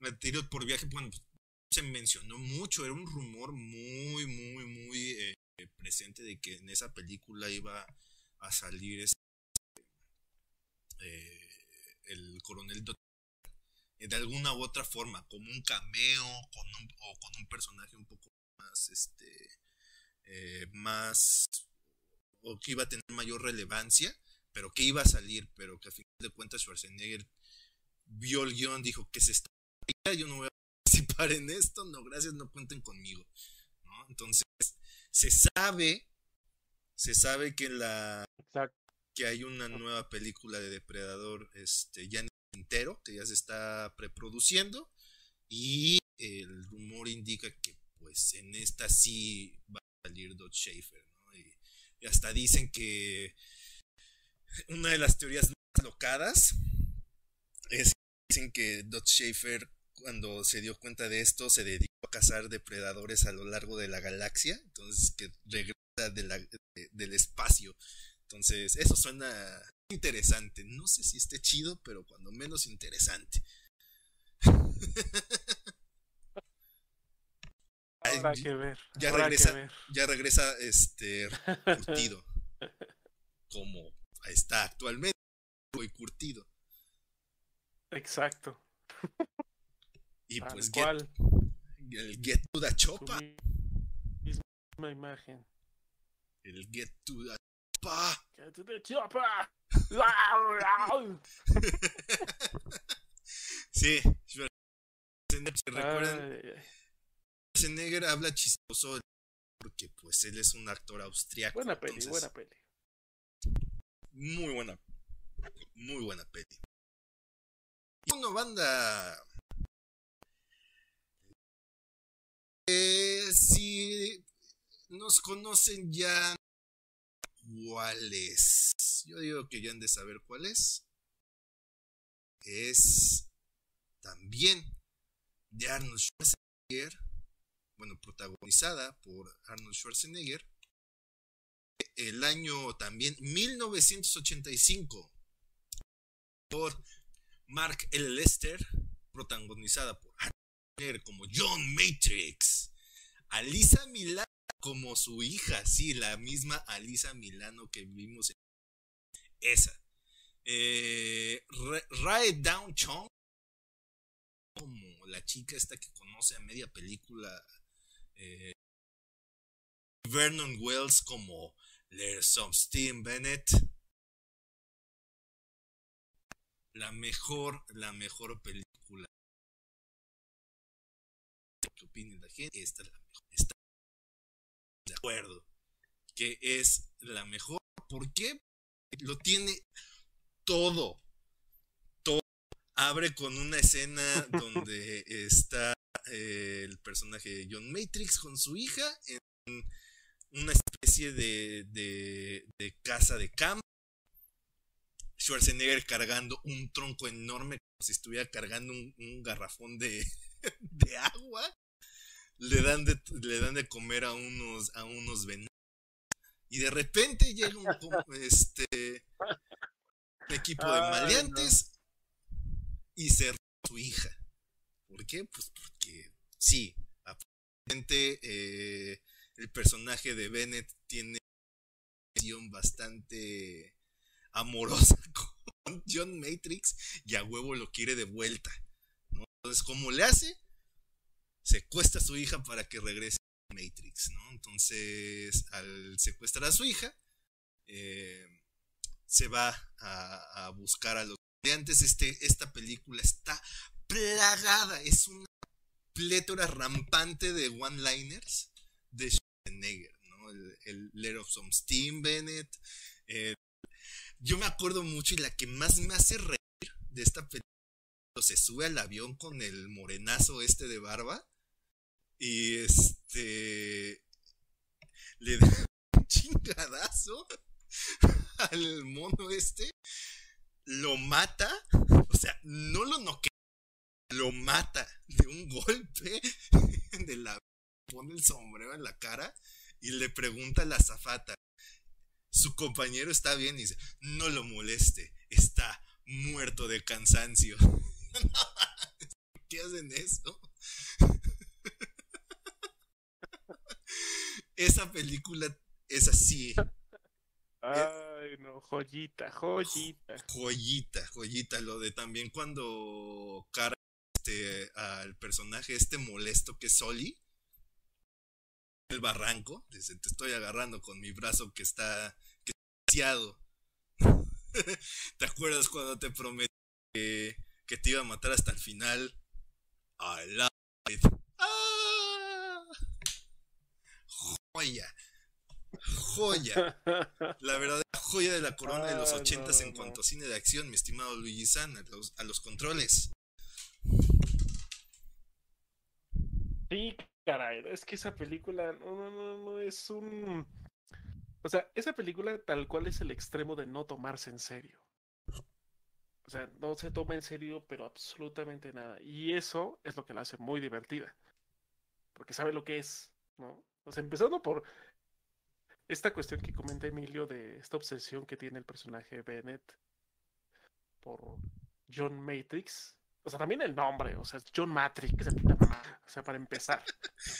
De tiro por viaje, bueno, pues, se mencionó mucho, era un rumor muy, muy, muy eh, presente de que en esa película iba a salir este, eh, el coronel de alguna u otra forma, como un cameo, con un, o con un personaje un poco más, este, eh, más, o que iba a tener mayor relevancia, pero que iba a salir, pero que a fin de cuentas Schwarzenegger vio el guion, dijo que se está yo no voy a participar en esto, no, gracias, no cuenten conmigo. ¿no? Entonces, se sabe, se sabe que la que hay una nueva película de Depredador este, ya entero, que ya se está preproduciendo, y el rumor indica que pues en esta sí va a salir Dodge Schaefer, ¿no? y, y hasta dicen que una de las teorías más locadas es Dicen que Dot Schaefer, cuando se dio cuenta de esto, se dedicó a cazar depredadores a lo largo de la galaxia. Entonces, que regresa del espacio. Entonces, eso suena interesante. No sé si esté chido, pero cuando menos interesante. Habrá que ver. Ya regresa, ya regresa este curtido. como está actualmente, muy curtido. Exacto. Y pues get, el Get to the Chopa. Misma imagen. El Get to the Chopa. Get to the Chopa. Sí, recuerdan. Schwarzenegger habla chistoso porque pues él es un actor austriaco. Buena peli, buena peli. Muy buena. Muy buena peli. Y una banda. Eh, si nos conocen ya cuál es. Yo digo que ya han de saber cuál es. Es también de Arnold Schwarzenegger. Bueno, protagonizada por Arnold Schwarzenegger. El año también 1985 por Mark L. Lester, protagonizada por como John Matrix, Alisa Milano como su hija, sí, la misma Alisa Milano que vimos en esa. Eh, Down Chong como la chica esta que conoce a media película. Eh, Vernon Wells como There's some steam, Bennett. La mejor, la mejor película. ¿Qué opina la gente? Esta es la de acuerdo. Que es la mejor. ¿Por qué? Lo tiene todo. Todo. Abre con una escena donde está eh, el personaje de John Matrix con su hija en una especie de, de, casa de campo. Schwarzenegger cargando un tronco enorme como si estuviera cargando un, un garrafón de, de, agua. Le dan de, le dan de comer a unos, a unos venados. Y de repente llega un, este, un equipo de maleantes no. y se roba su hija. ¿Por qué? Pues porque sí, aparentemente eh, el personaje de Bennett tiene una relación bastante amorosa con John Matrix y a huevo lo quiere de vuelta. ¿no? Entonces, ¿cómo le hace? Secuestra a su hija para que regrese a Matrix, ¿no? Entonces, al secuestrar a su hija, eh, se va a, buscar a los estudiantes. Este, esta película está plagada, es una plétora rampante de one-liners de Schwarzenegger, ¿no? El, el Let of Some Steam Bennett. Eh, yo me acuerdo mucho y la que más me hace reír de esta película se sube al avión con el morenazo este de barba y este le da un chingadazo al mono este lo mata o sea no lo noquea lo mata de un golpe de la pone el sombrero en la cara y le pregunta a la zafata su compañero está bien y dice, no lo moleste, está muerto de cansancio. ¿Qué hacen eso? Esa película es así. Ay, no, joyita, joyita. Joyita, joyita. Lo de también cuando cara este, al personaje este molesto que es Soli el barranco. Dice, te estoy agarrando con mi brazo que está que ¿Te acuerdas cuando te prometí que, que, te iba a matar hasta el final? I love it. ¡Ah! Joya. Joya. La verdadera joya de la corona de los ochentas no, en cuanto a cine de acción, mi estimado Luigi San, a los, a los controles. Sí, caray, es que esa película no, no, no, no es un... O sea, esa película tal cual es el extremo de no tomarse en serio. O sea, no se toma en serio, pero absolutamente nada. Y eso es lo que la hace muy divertida. Porque sabe lo que es, ¿no? Sea, empezando por esta cuestión que comenta Emilio de esta obsesión que tiene el personaje Bennett por John Matrix. O sea, también el nombre, o sea, John Matrix, o sea, para empezar.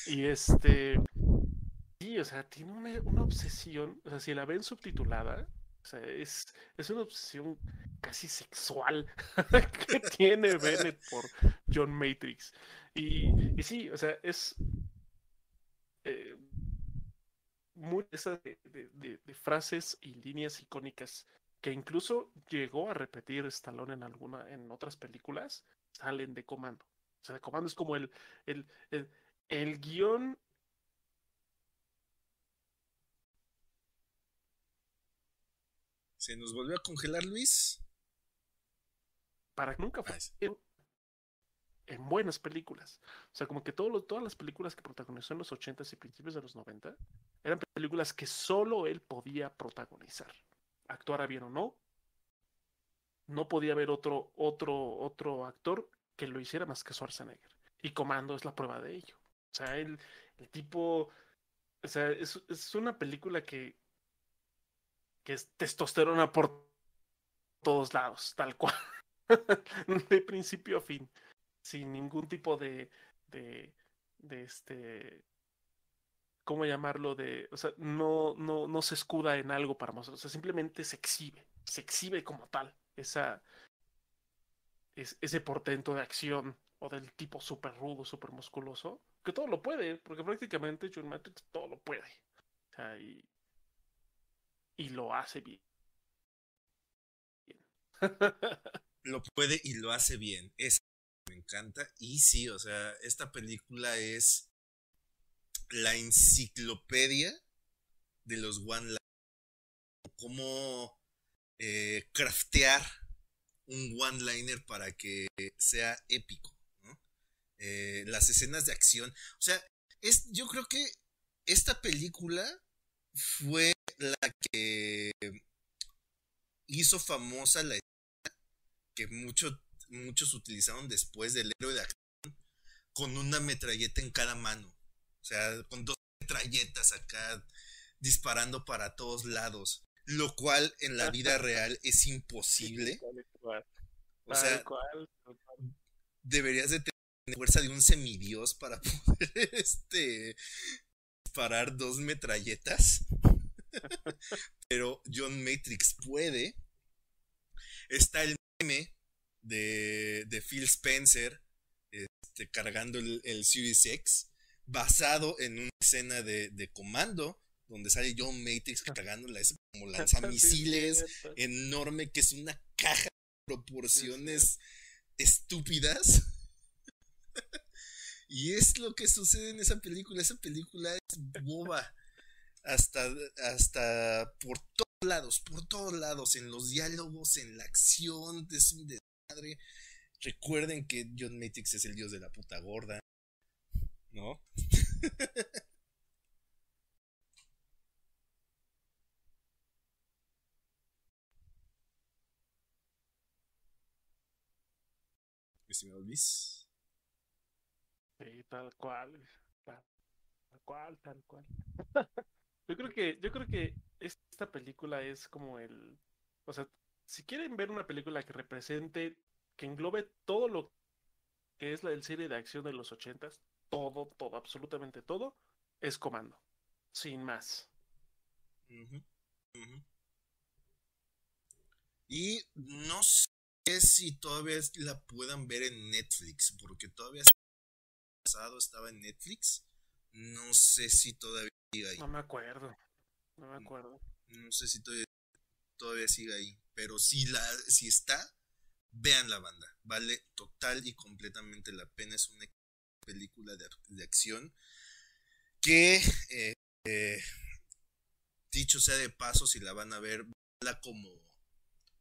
Y este. Sí, o sea, tiene una, una obsesión. O sea, si la ven subtitulada, o sea, es, es una obsesión casi sexual que tiene Bennett por John Matrix. Y, y sí, o sea, es. Eh, muy esa de, de, de, frases y líneas icónicas que incluso llegó a repetir Stallone en alguna, en otras películas, salen de comando. O sea, de comando es como el, el, el, el guion. ¿Se nos volvió a congelar Luis? Para que nunca fue en, en buenas películas. O sea, como que todo lo, todas las películas que protagonizó en los 80s y principios de los 90 eran películas que solo él podía protagonizar actuara bien o no, no podía haber otro, otro, otro actor que lo hiciera más que Schwarzenegger. Y Comando es la prueba de ello. O sea, el, el tipo, o sea, es, es, una película que, que es testosterona por todos lados, tal cual. de principio a fin. Sin ningún tipo de, de, de este, ¿cómo llamarlo? De, o sea, no, no, no se escuda en algo para mostrar, o sea, simplemente se exhibe, se exhibe como tal, esa, es, ese portento de acción o del tipo súper rudo, súper musculoso, que todo lo puede, porque prácticamente John Matrix todo lo puede. O sea, y, y lo hace bien. lo puede y lo hace bien. Es me encanta. Y sí, o sea, esta película es la enciclopedia de los one line cómo eh, craftear un one liner para que sea épico eh, las escenas de acción. O sea es yo creo que esta película fue la que hizo famosa la escena que muchos muchos utilizaron después del héroe de acción con una metralleta en cada mano o sea con dos metralletas acá disparando para todos lados, lo cual en la vida real es imposible. O sea, deberías de tener fuerza de un semidios para poder este disparar dos metralletas. Pero John Matrix puede. Está el meme de, de Phil Spencer este, cargando el, el Series X basado en una escena de, de comando donde sale John Matrix cargándola, es como lanzamisiles enorme, que es una caja de proporciones estúpidas. y es lo que sucede en esa película. Esa película es boba. Hasta, hasta por todos lados, por todos lados, en los diálogos, en la acción, es un desmadre. Recuerden que John Matrix es el dios de la puta gorda. ¿No? estimado Luis. Sí, tal cual. Tal, cual, tal cual. yo creo que, yo creo que esta película es como el. O sea, si quieren ver una película que represente, que englobe todo lo que es la del serie de acción de los ochentas, todo, todo, absolutamente todo, es comando. Sin más. Y no sé si todavía la puedan ver en Netflix, porque todavía pasado estaba en Netflix. No sé si todavía sigue ahí. No me acuerdo. No me acuerdo. No, sé si todavía, todavía sigue ahí. Pero si la, si está, vean la banda. Vale total y completamente la pena. Es una película de, acción que eh, eh, dicho sea de paso, si la van a ver, la como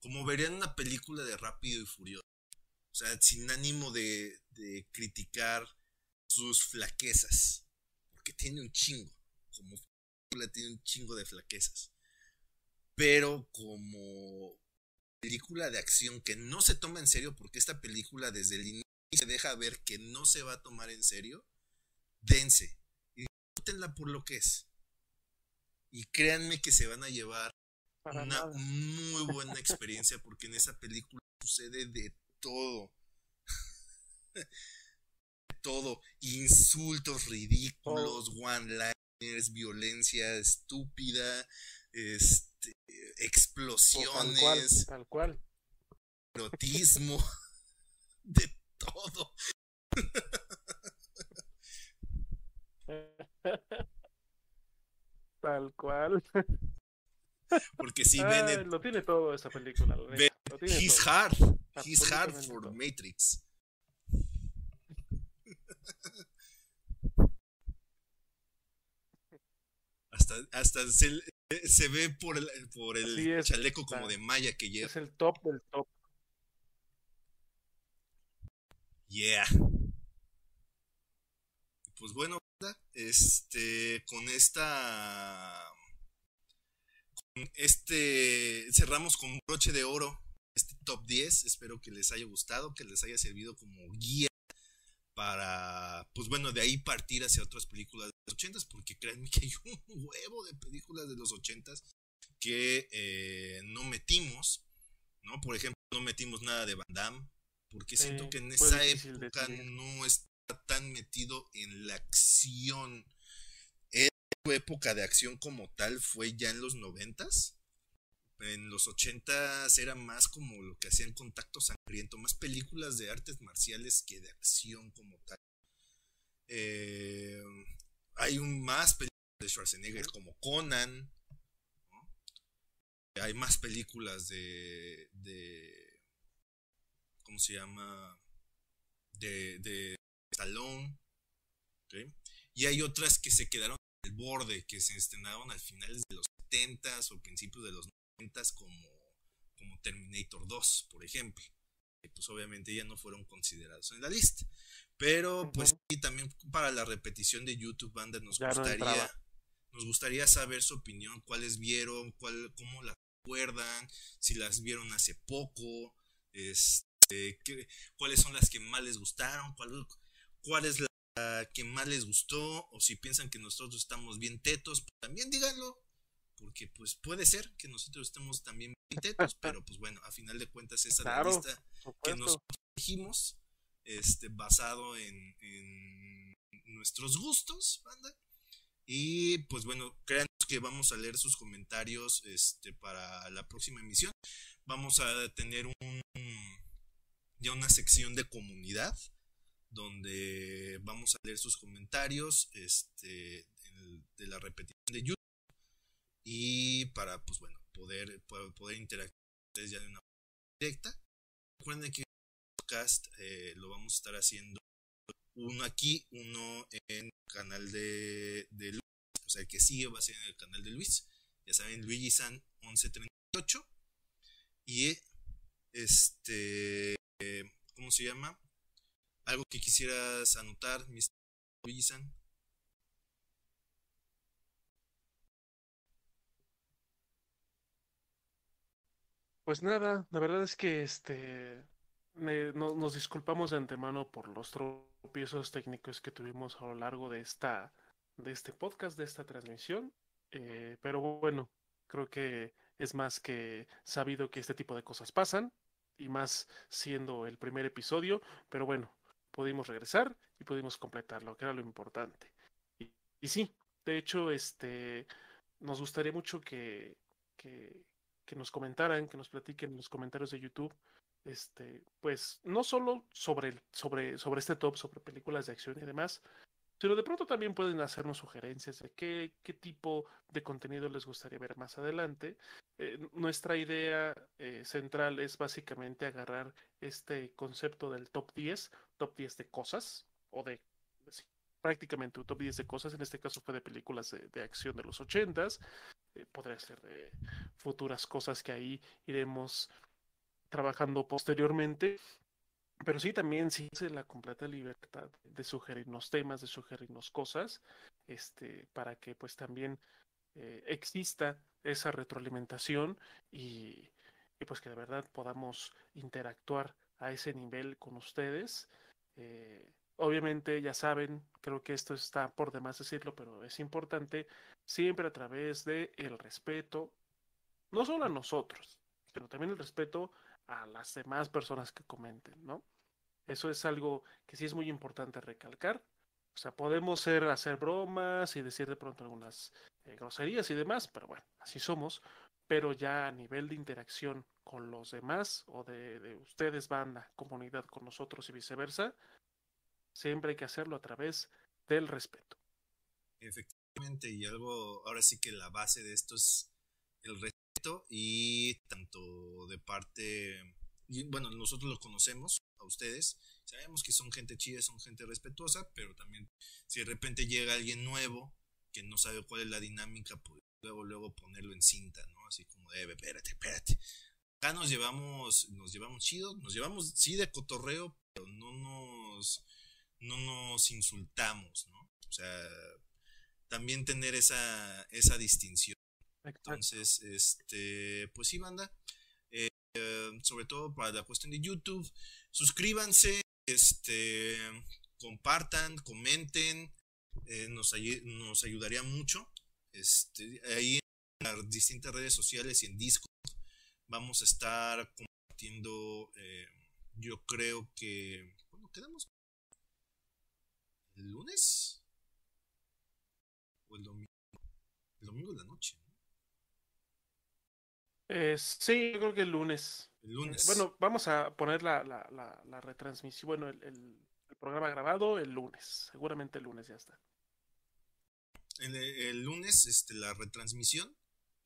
como verían una película de Rápido y Furioso. O sea, sin ánimo de, criticar sus flaquezas. Porque tiene un chingo. Como película tiene un chingo de flaquezas. Pero como película de acción que no se toma en serio, porque esta película desde el inicio se deja ver que no se va a tomar en serio, dense. Y disfrútenla por lo que es. Y créanme que se van a llevar una muy buena experiencia porque en esa película sucede de todo. de todo. Insultos ridículos, one-liners, violencia estúpida, este, explosiones. Tal cual. Erotismo. de todo. Tal cual. Porque si ven. Lo tiene todo esa película. he's hard. He's hard for Matrix. hasta hasta se, se, ve por el, por el chaleco como de malla que lleva. Es el top del top. Yeah. Pues bueno, este con esta este cerramos con broche de oro este top 10. Espero que les haya gustado, que les haya servido como guía para, pues bueno, de ahí partir hacia otras películas de los 80 porque créanme que hay un huevo de películas de los 80 que eh, no metimos, ¿no? Por ejemplo, no metimos nada de Van Damme, porque siento que en esa época no está tan metido en la acción época de acción como tal fue ya en los noventas. En los ochentas era más como lo que hacían contacto sangriento, más películas de artes marciales que de acción como tal. Eh, hay un más películas de Schwarzenegger como Conan. hay más películas de, de ¿cómo se llama? De, de Stallone, y hay otras que se quedaron al borde, que se estrenaron al finales de los 70s o principios de los 90s como, como Terminator 2, por ejemplo. Que pues obviamente ya no fueron considerados en la lista. Pero pues sí, también para la repetición de YouTube Banda nos gustaría nos gustaría saber su opinión, cuáles vieron, cuál, cómo las recuerdan, si las vieron hace poco, este, cuáles son las que más les gustaron, cuál, cuál es la que más les gustó o si piensan que nosotros estamos bien tetos, pues también díganlo, porque pues puede ser que nosotros estemos también bien tetos, pero pues bueno, a final de cuentas esa es la lista que nosotros dijimos, este, basado en, en nuestros gustos, banda. Y pues bueno, créanos que vamos a leer sus comentarios este, para la próxima emisión. Vamos a tener un, ya una sección de comunidad donde vamos a leer sus comentarios este, de la repetición de YouTube y para, pues bueno, poder, poder, interactuar ya de una forma directa. Recuerden que el podcast eh, lo vamos a estar haciendo uno aquí, uno en el canal de, de Luis, o sea, el que sigue va a ser en el canal de Luis. Ya saben, Luigi San 1138. Y este, ¿cómo se llama? ¿Algo que quisieras anotar, Mr. Luigi-san? Pues nada, la verdad es que este nos disculpamos de antemano por los tropiezos técnicos que tuvimos a lo largo de esta de este podcast, de esta transmisión. Eh, pero bueno, creo que es más que sabido que este tipo de cosas pasan y más siendo el primer episodio. Pero bueno, pudimos regresar y pudimos completarlo, que era lo importante. Y, sí, de hecho, este nos gustaría mucho que, que, que nos comentaran, que nos platiquen en los comentarios de YouTube este, pues no solo sobre, sobre, sobre este top, sobre películas de acción y demás, sino de pronto también pueden hacernos sugerencias de qué, qué tipo de contenido les gustaría ver más adelante. Eh, nuestra idea eh, central es básicamente agarrar este concepto del top 10, top 10 de cosas, o de prácticamente un top 10 de cosas, en este caso fue de películas de, acción de los 80s, eh, podría ser de futuras cosas que ahí iremos trabajando posteriormente. Pero sí, también sí la completa libertad de sugerirnos temas, de sugerirnos cosas, este, para que pues también eh, exista esa retroalimentación y, pues que de verdad podamos interactuar a ese nivel con ustedes. Eh, obviamente, ya saben, creo que esto está por demás decirlo, pero es importante siempre a través de el respeto, no solo a nosotros, pero también el respeto a las demás personas que comenten, ¿no? Eso es algo que sí es muy importante recalcar. O sea, podemos ser, hacer bromas y decir de pronto algunas eh, groserías y demás, pero bueno, así somos. Pero ya a nivel de interacción con los demás o de, de ustedes, banda, comunidad con nosotros y viceversa, siempre hay que hacerlo a través del respeto. Efectivamente, y algo, ahora sí que la base de esto es el respeto y tanto de parte, bueno, nosotros los conocemos a ustedes, sabemos que son gente chida, son gente respetuosa, pero también si de repente llega alguien nuevo que no sabe cuál es la dinámica, pues luego, luego ponerlo en cinta, ¿no? Así como de, espérate, espérate. Acá nos llevamos, nos llevamos chido, nos llevamos, sí, de cotorreo, pero no nos, no nos insultamos, ¿no? O sea, también tener esa, esa distinción. Entonces, este, pues sí, banda. Eh, sobre todo para la cuestión de YouTube. Suscríbanse, este, compartan, comenten. Eh, nos, nos ayudaría mucho. Este, ahí en las distintas redes sociales y en Discord vamos a estar compartiendo. Eh, yo creo que. Bueno, quedamos. ¿El lunes? ¿O el domingo? El domingo de la noche. Eh, sí, yo creo que el lunes. El lunes. Bueno, vamos a poner la, la, la, retransmisión, bueno, el, el, programa grabado el lunes. Seguramente el lunes ya está. El, el lunes, este, la retransmisión.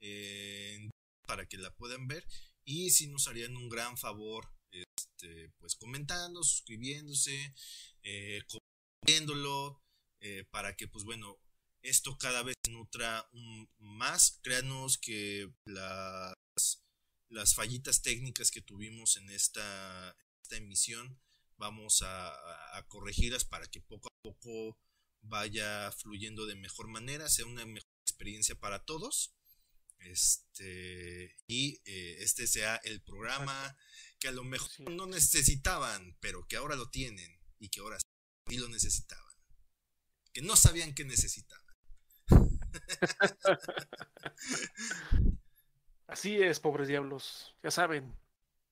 Eh, para que la puedan ver y si nos harían un gran favor este, pues comentando, suscribiéndose, eh, compartiéndolo, eh, para que pues bueno, esto cada vez nutra más. Créanos que las, las fallitas técnicas que tuvimos en esta, esta emisión vamos a, a, corregirlas para que poco a poco vaya fluyendo de mejor manera, sea una mejor experiencia para todos. Este, y eh, este sea el programa que a lo mejor no necesitaban, pero que ahora lo tienen y que ahora sí lo necesitaban. Que no sabían que necesitaban. Así es, pobres diablos. Ya saben,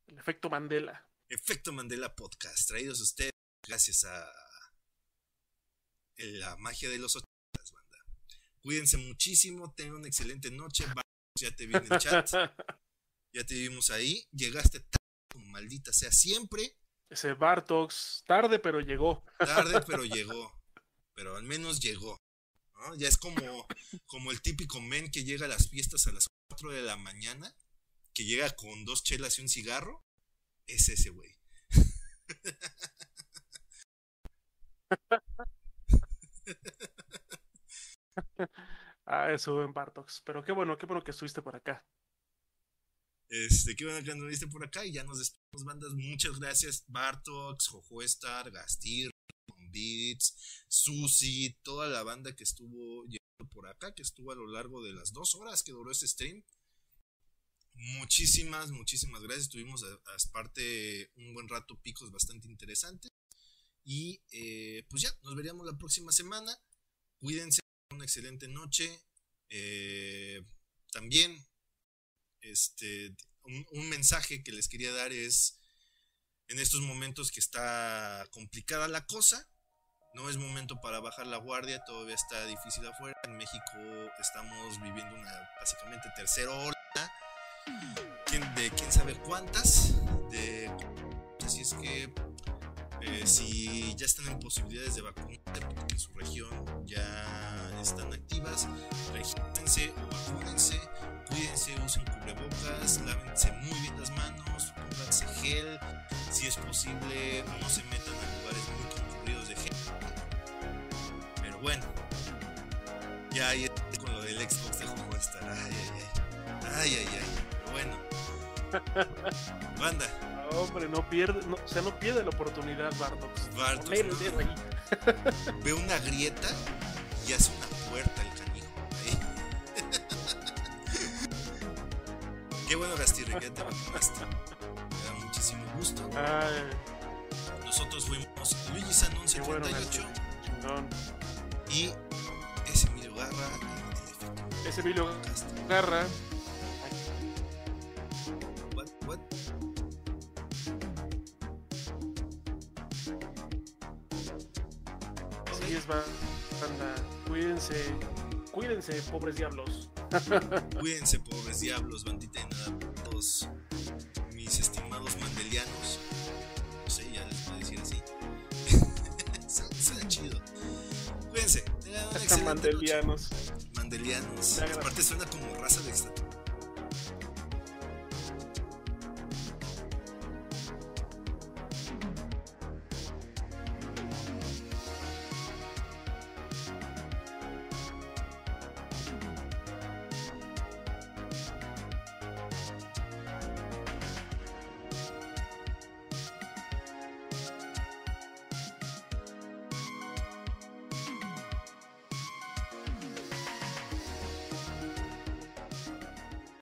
el efecto Mandela. Efecto Mandela Podcast, traídos a ustedes gracias a la magia de los 80, banda. Cuídense muchísimo, tengan una excelente noche. Ya te vi en el chat. Ya te vimos ahí. Llegaste tarde, como maldita sea siempre. Ese Bartox, tarde pero llegó. Tarde pero llegó. Pero al menos llegó. Ya es como, como el típico men que llega a las fiestas a las 4 de la mañana, que llega con dos chelas y un cigarro. Es ese güey. ah, eso en Bartox. Pero qué bueno, qué bueno que estuviste por acá. Este, qué bueno que anduviste por acá y ya nos despedimos, bandas. Muchas gracias, Bartox, Jojo Star, Gastir, Beats, Susi, toda la banda que estuvo por acá, que estuvo a lo largo de las dos horas que duró este stream. Muchísimas, muchísimas gracias. Tuvimos a, parte un buen rato picos bastante interesantes. Y eh, pues ya, nos veríamos la próxima semana. Cuídense, una excelente noche. Eh, también, este, un mensaje que les quería dar es, en estos momentos que está complicada la cosa, no es momento para bajar la guardia, todavía está difícil afuera. En México estamos viviendo una básicamente tercera ola de quién sabe cuántas. De, así es que eh, si ya están en posibilidades de vacunarse porque en su región ya están activas, regístrense, vacúnense, cuídense, usen cubrebocas, lávense muy bien las manos, pónganse gel, si es posible no se metan a lugares muy bueno, ya ahí con lo del Xbox de juego estar. Ay, ay, ay. Ay, ay, ay. Pero bueno. Banda. hombre, no pierde, no, o sea, no pierde la oportunidad, Bartox. Bartox. No, Ve una grieta y hace una puerta el canijo. Qué bueno, Gastirri, que te Me da muchísimo gusto. Ay. Nosotros fuimos Luigi Sanón 78. Bueno, y ese Emilio Garra. Ese Emilio Garra. What, what? Así es, banda. Cuídense. Cuídense, pobres diablos. Cuídense, pobres diablos, bandita de nada, todos Mandelianos. Mandelianos. Aparte suena como raza de extraterrestres.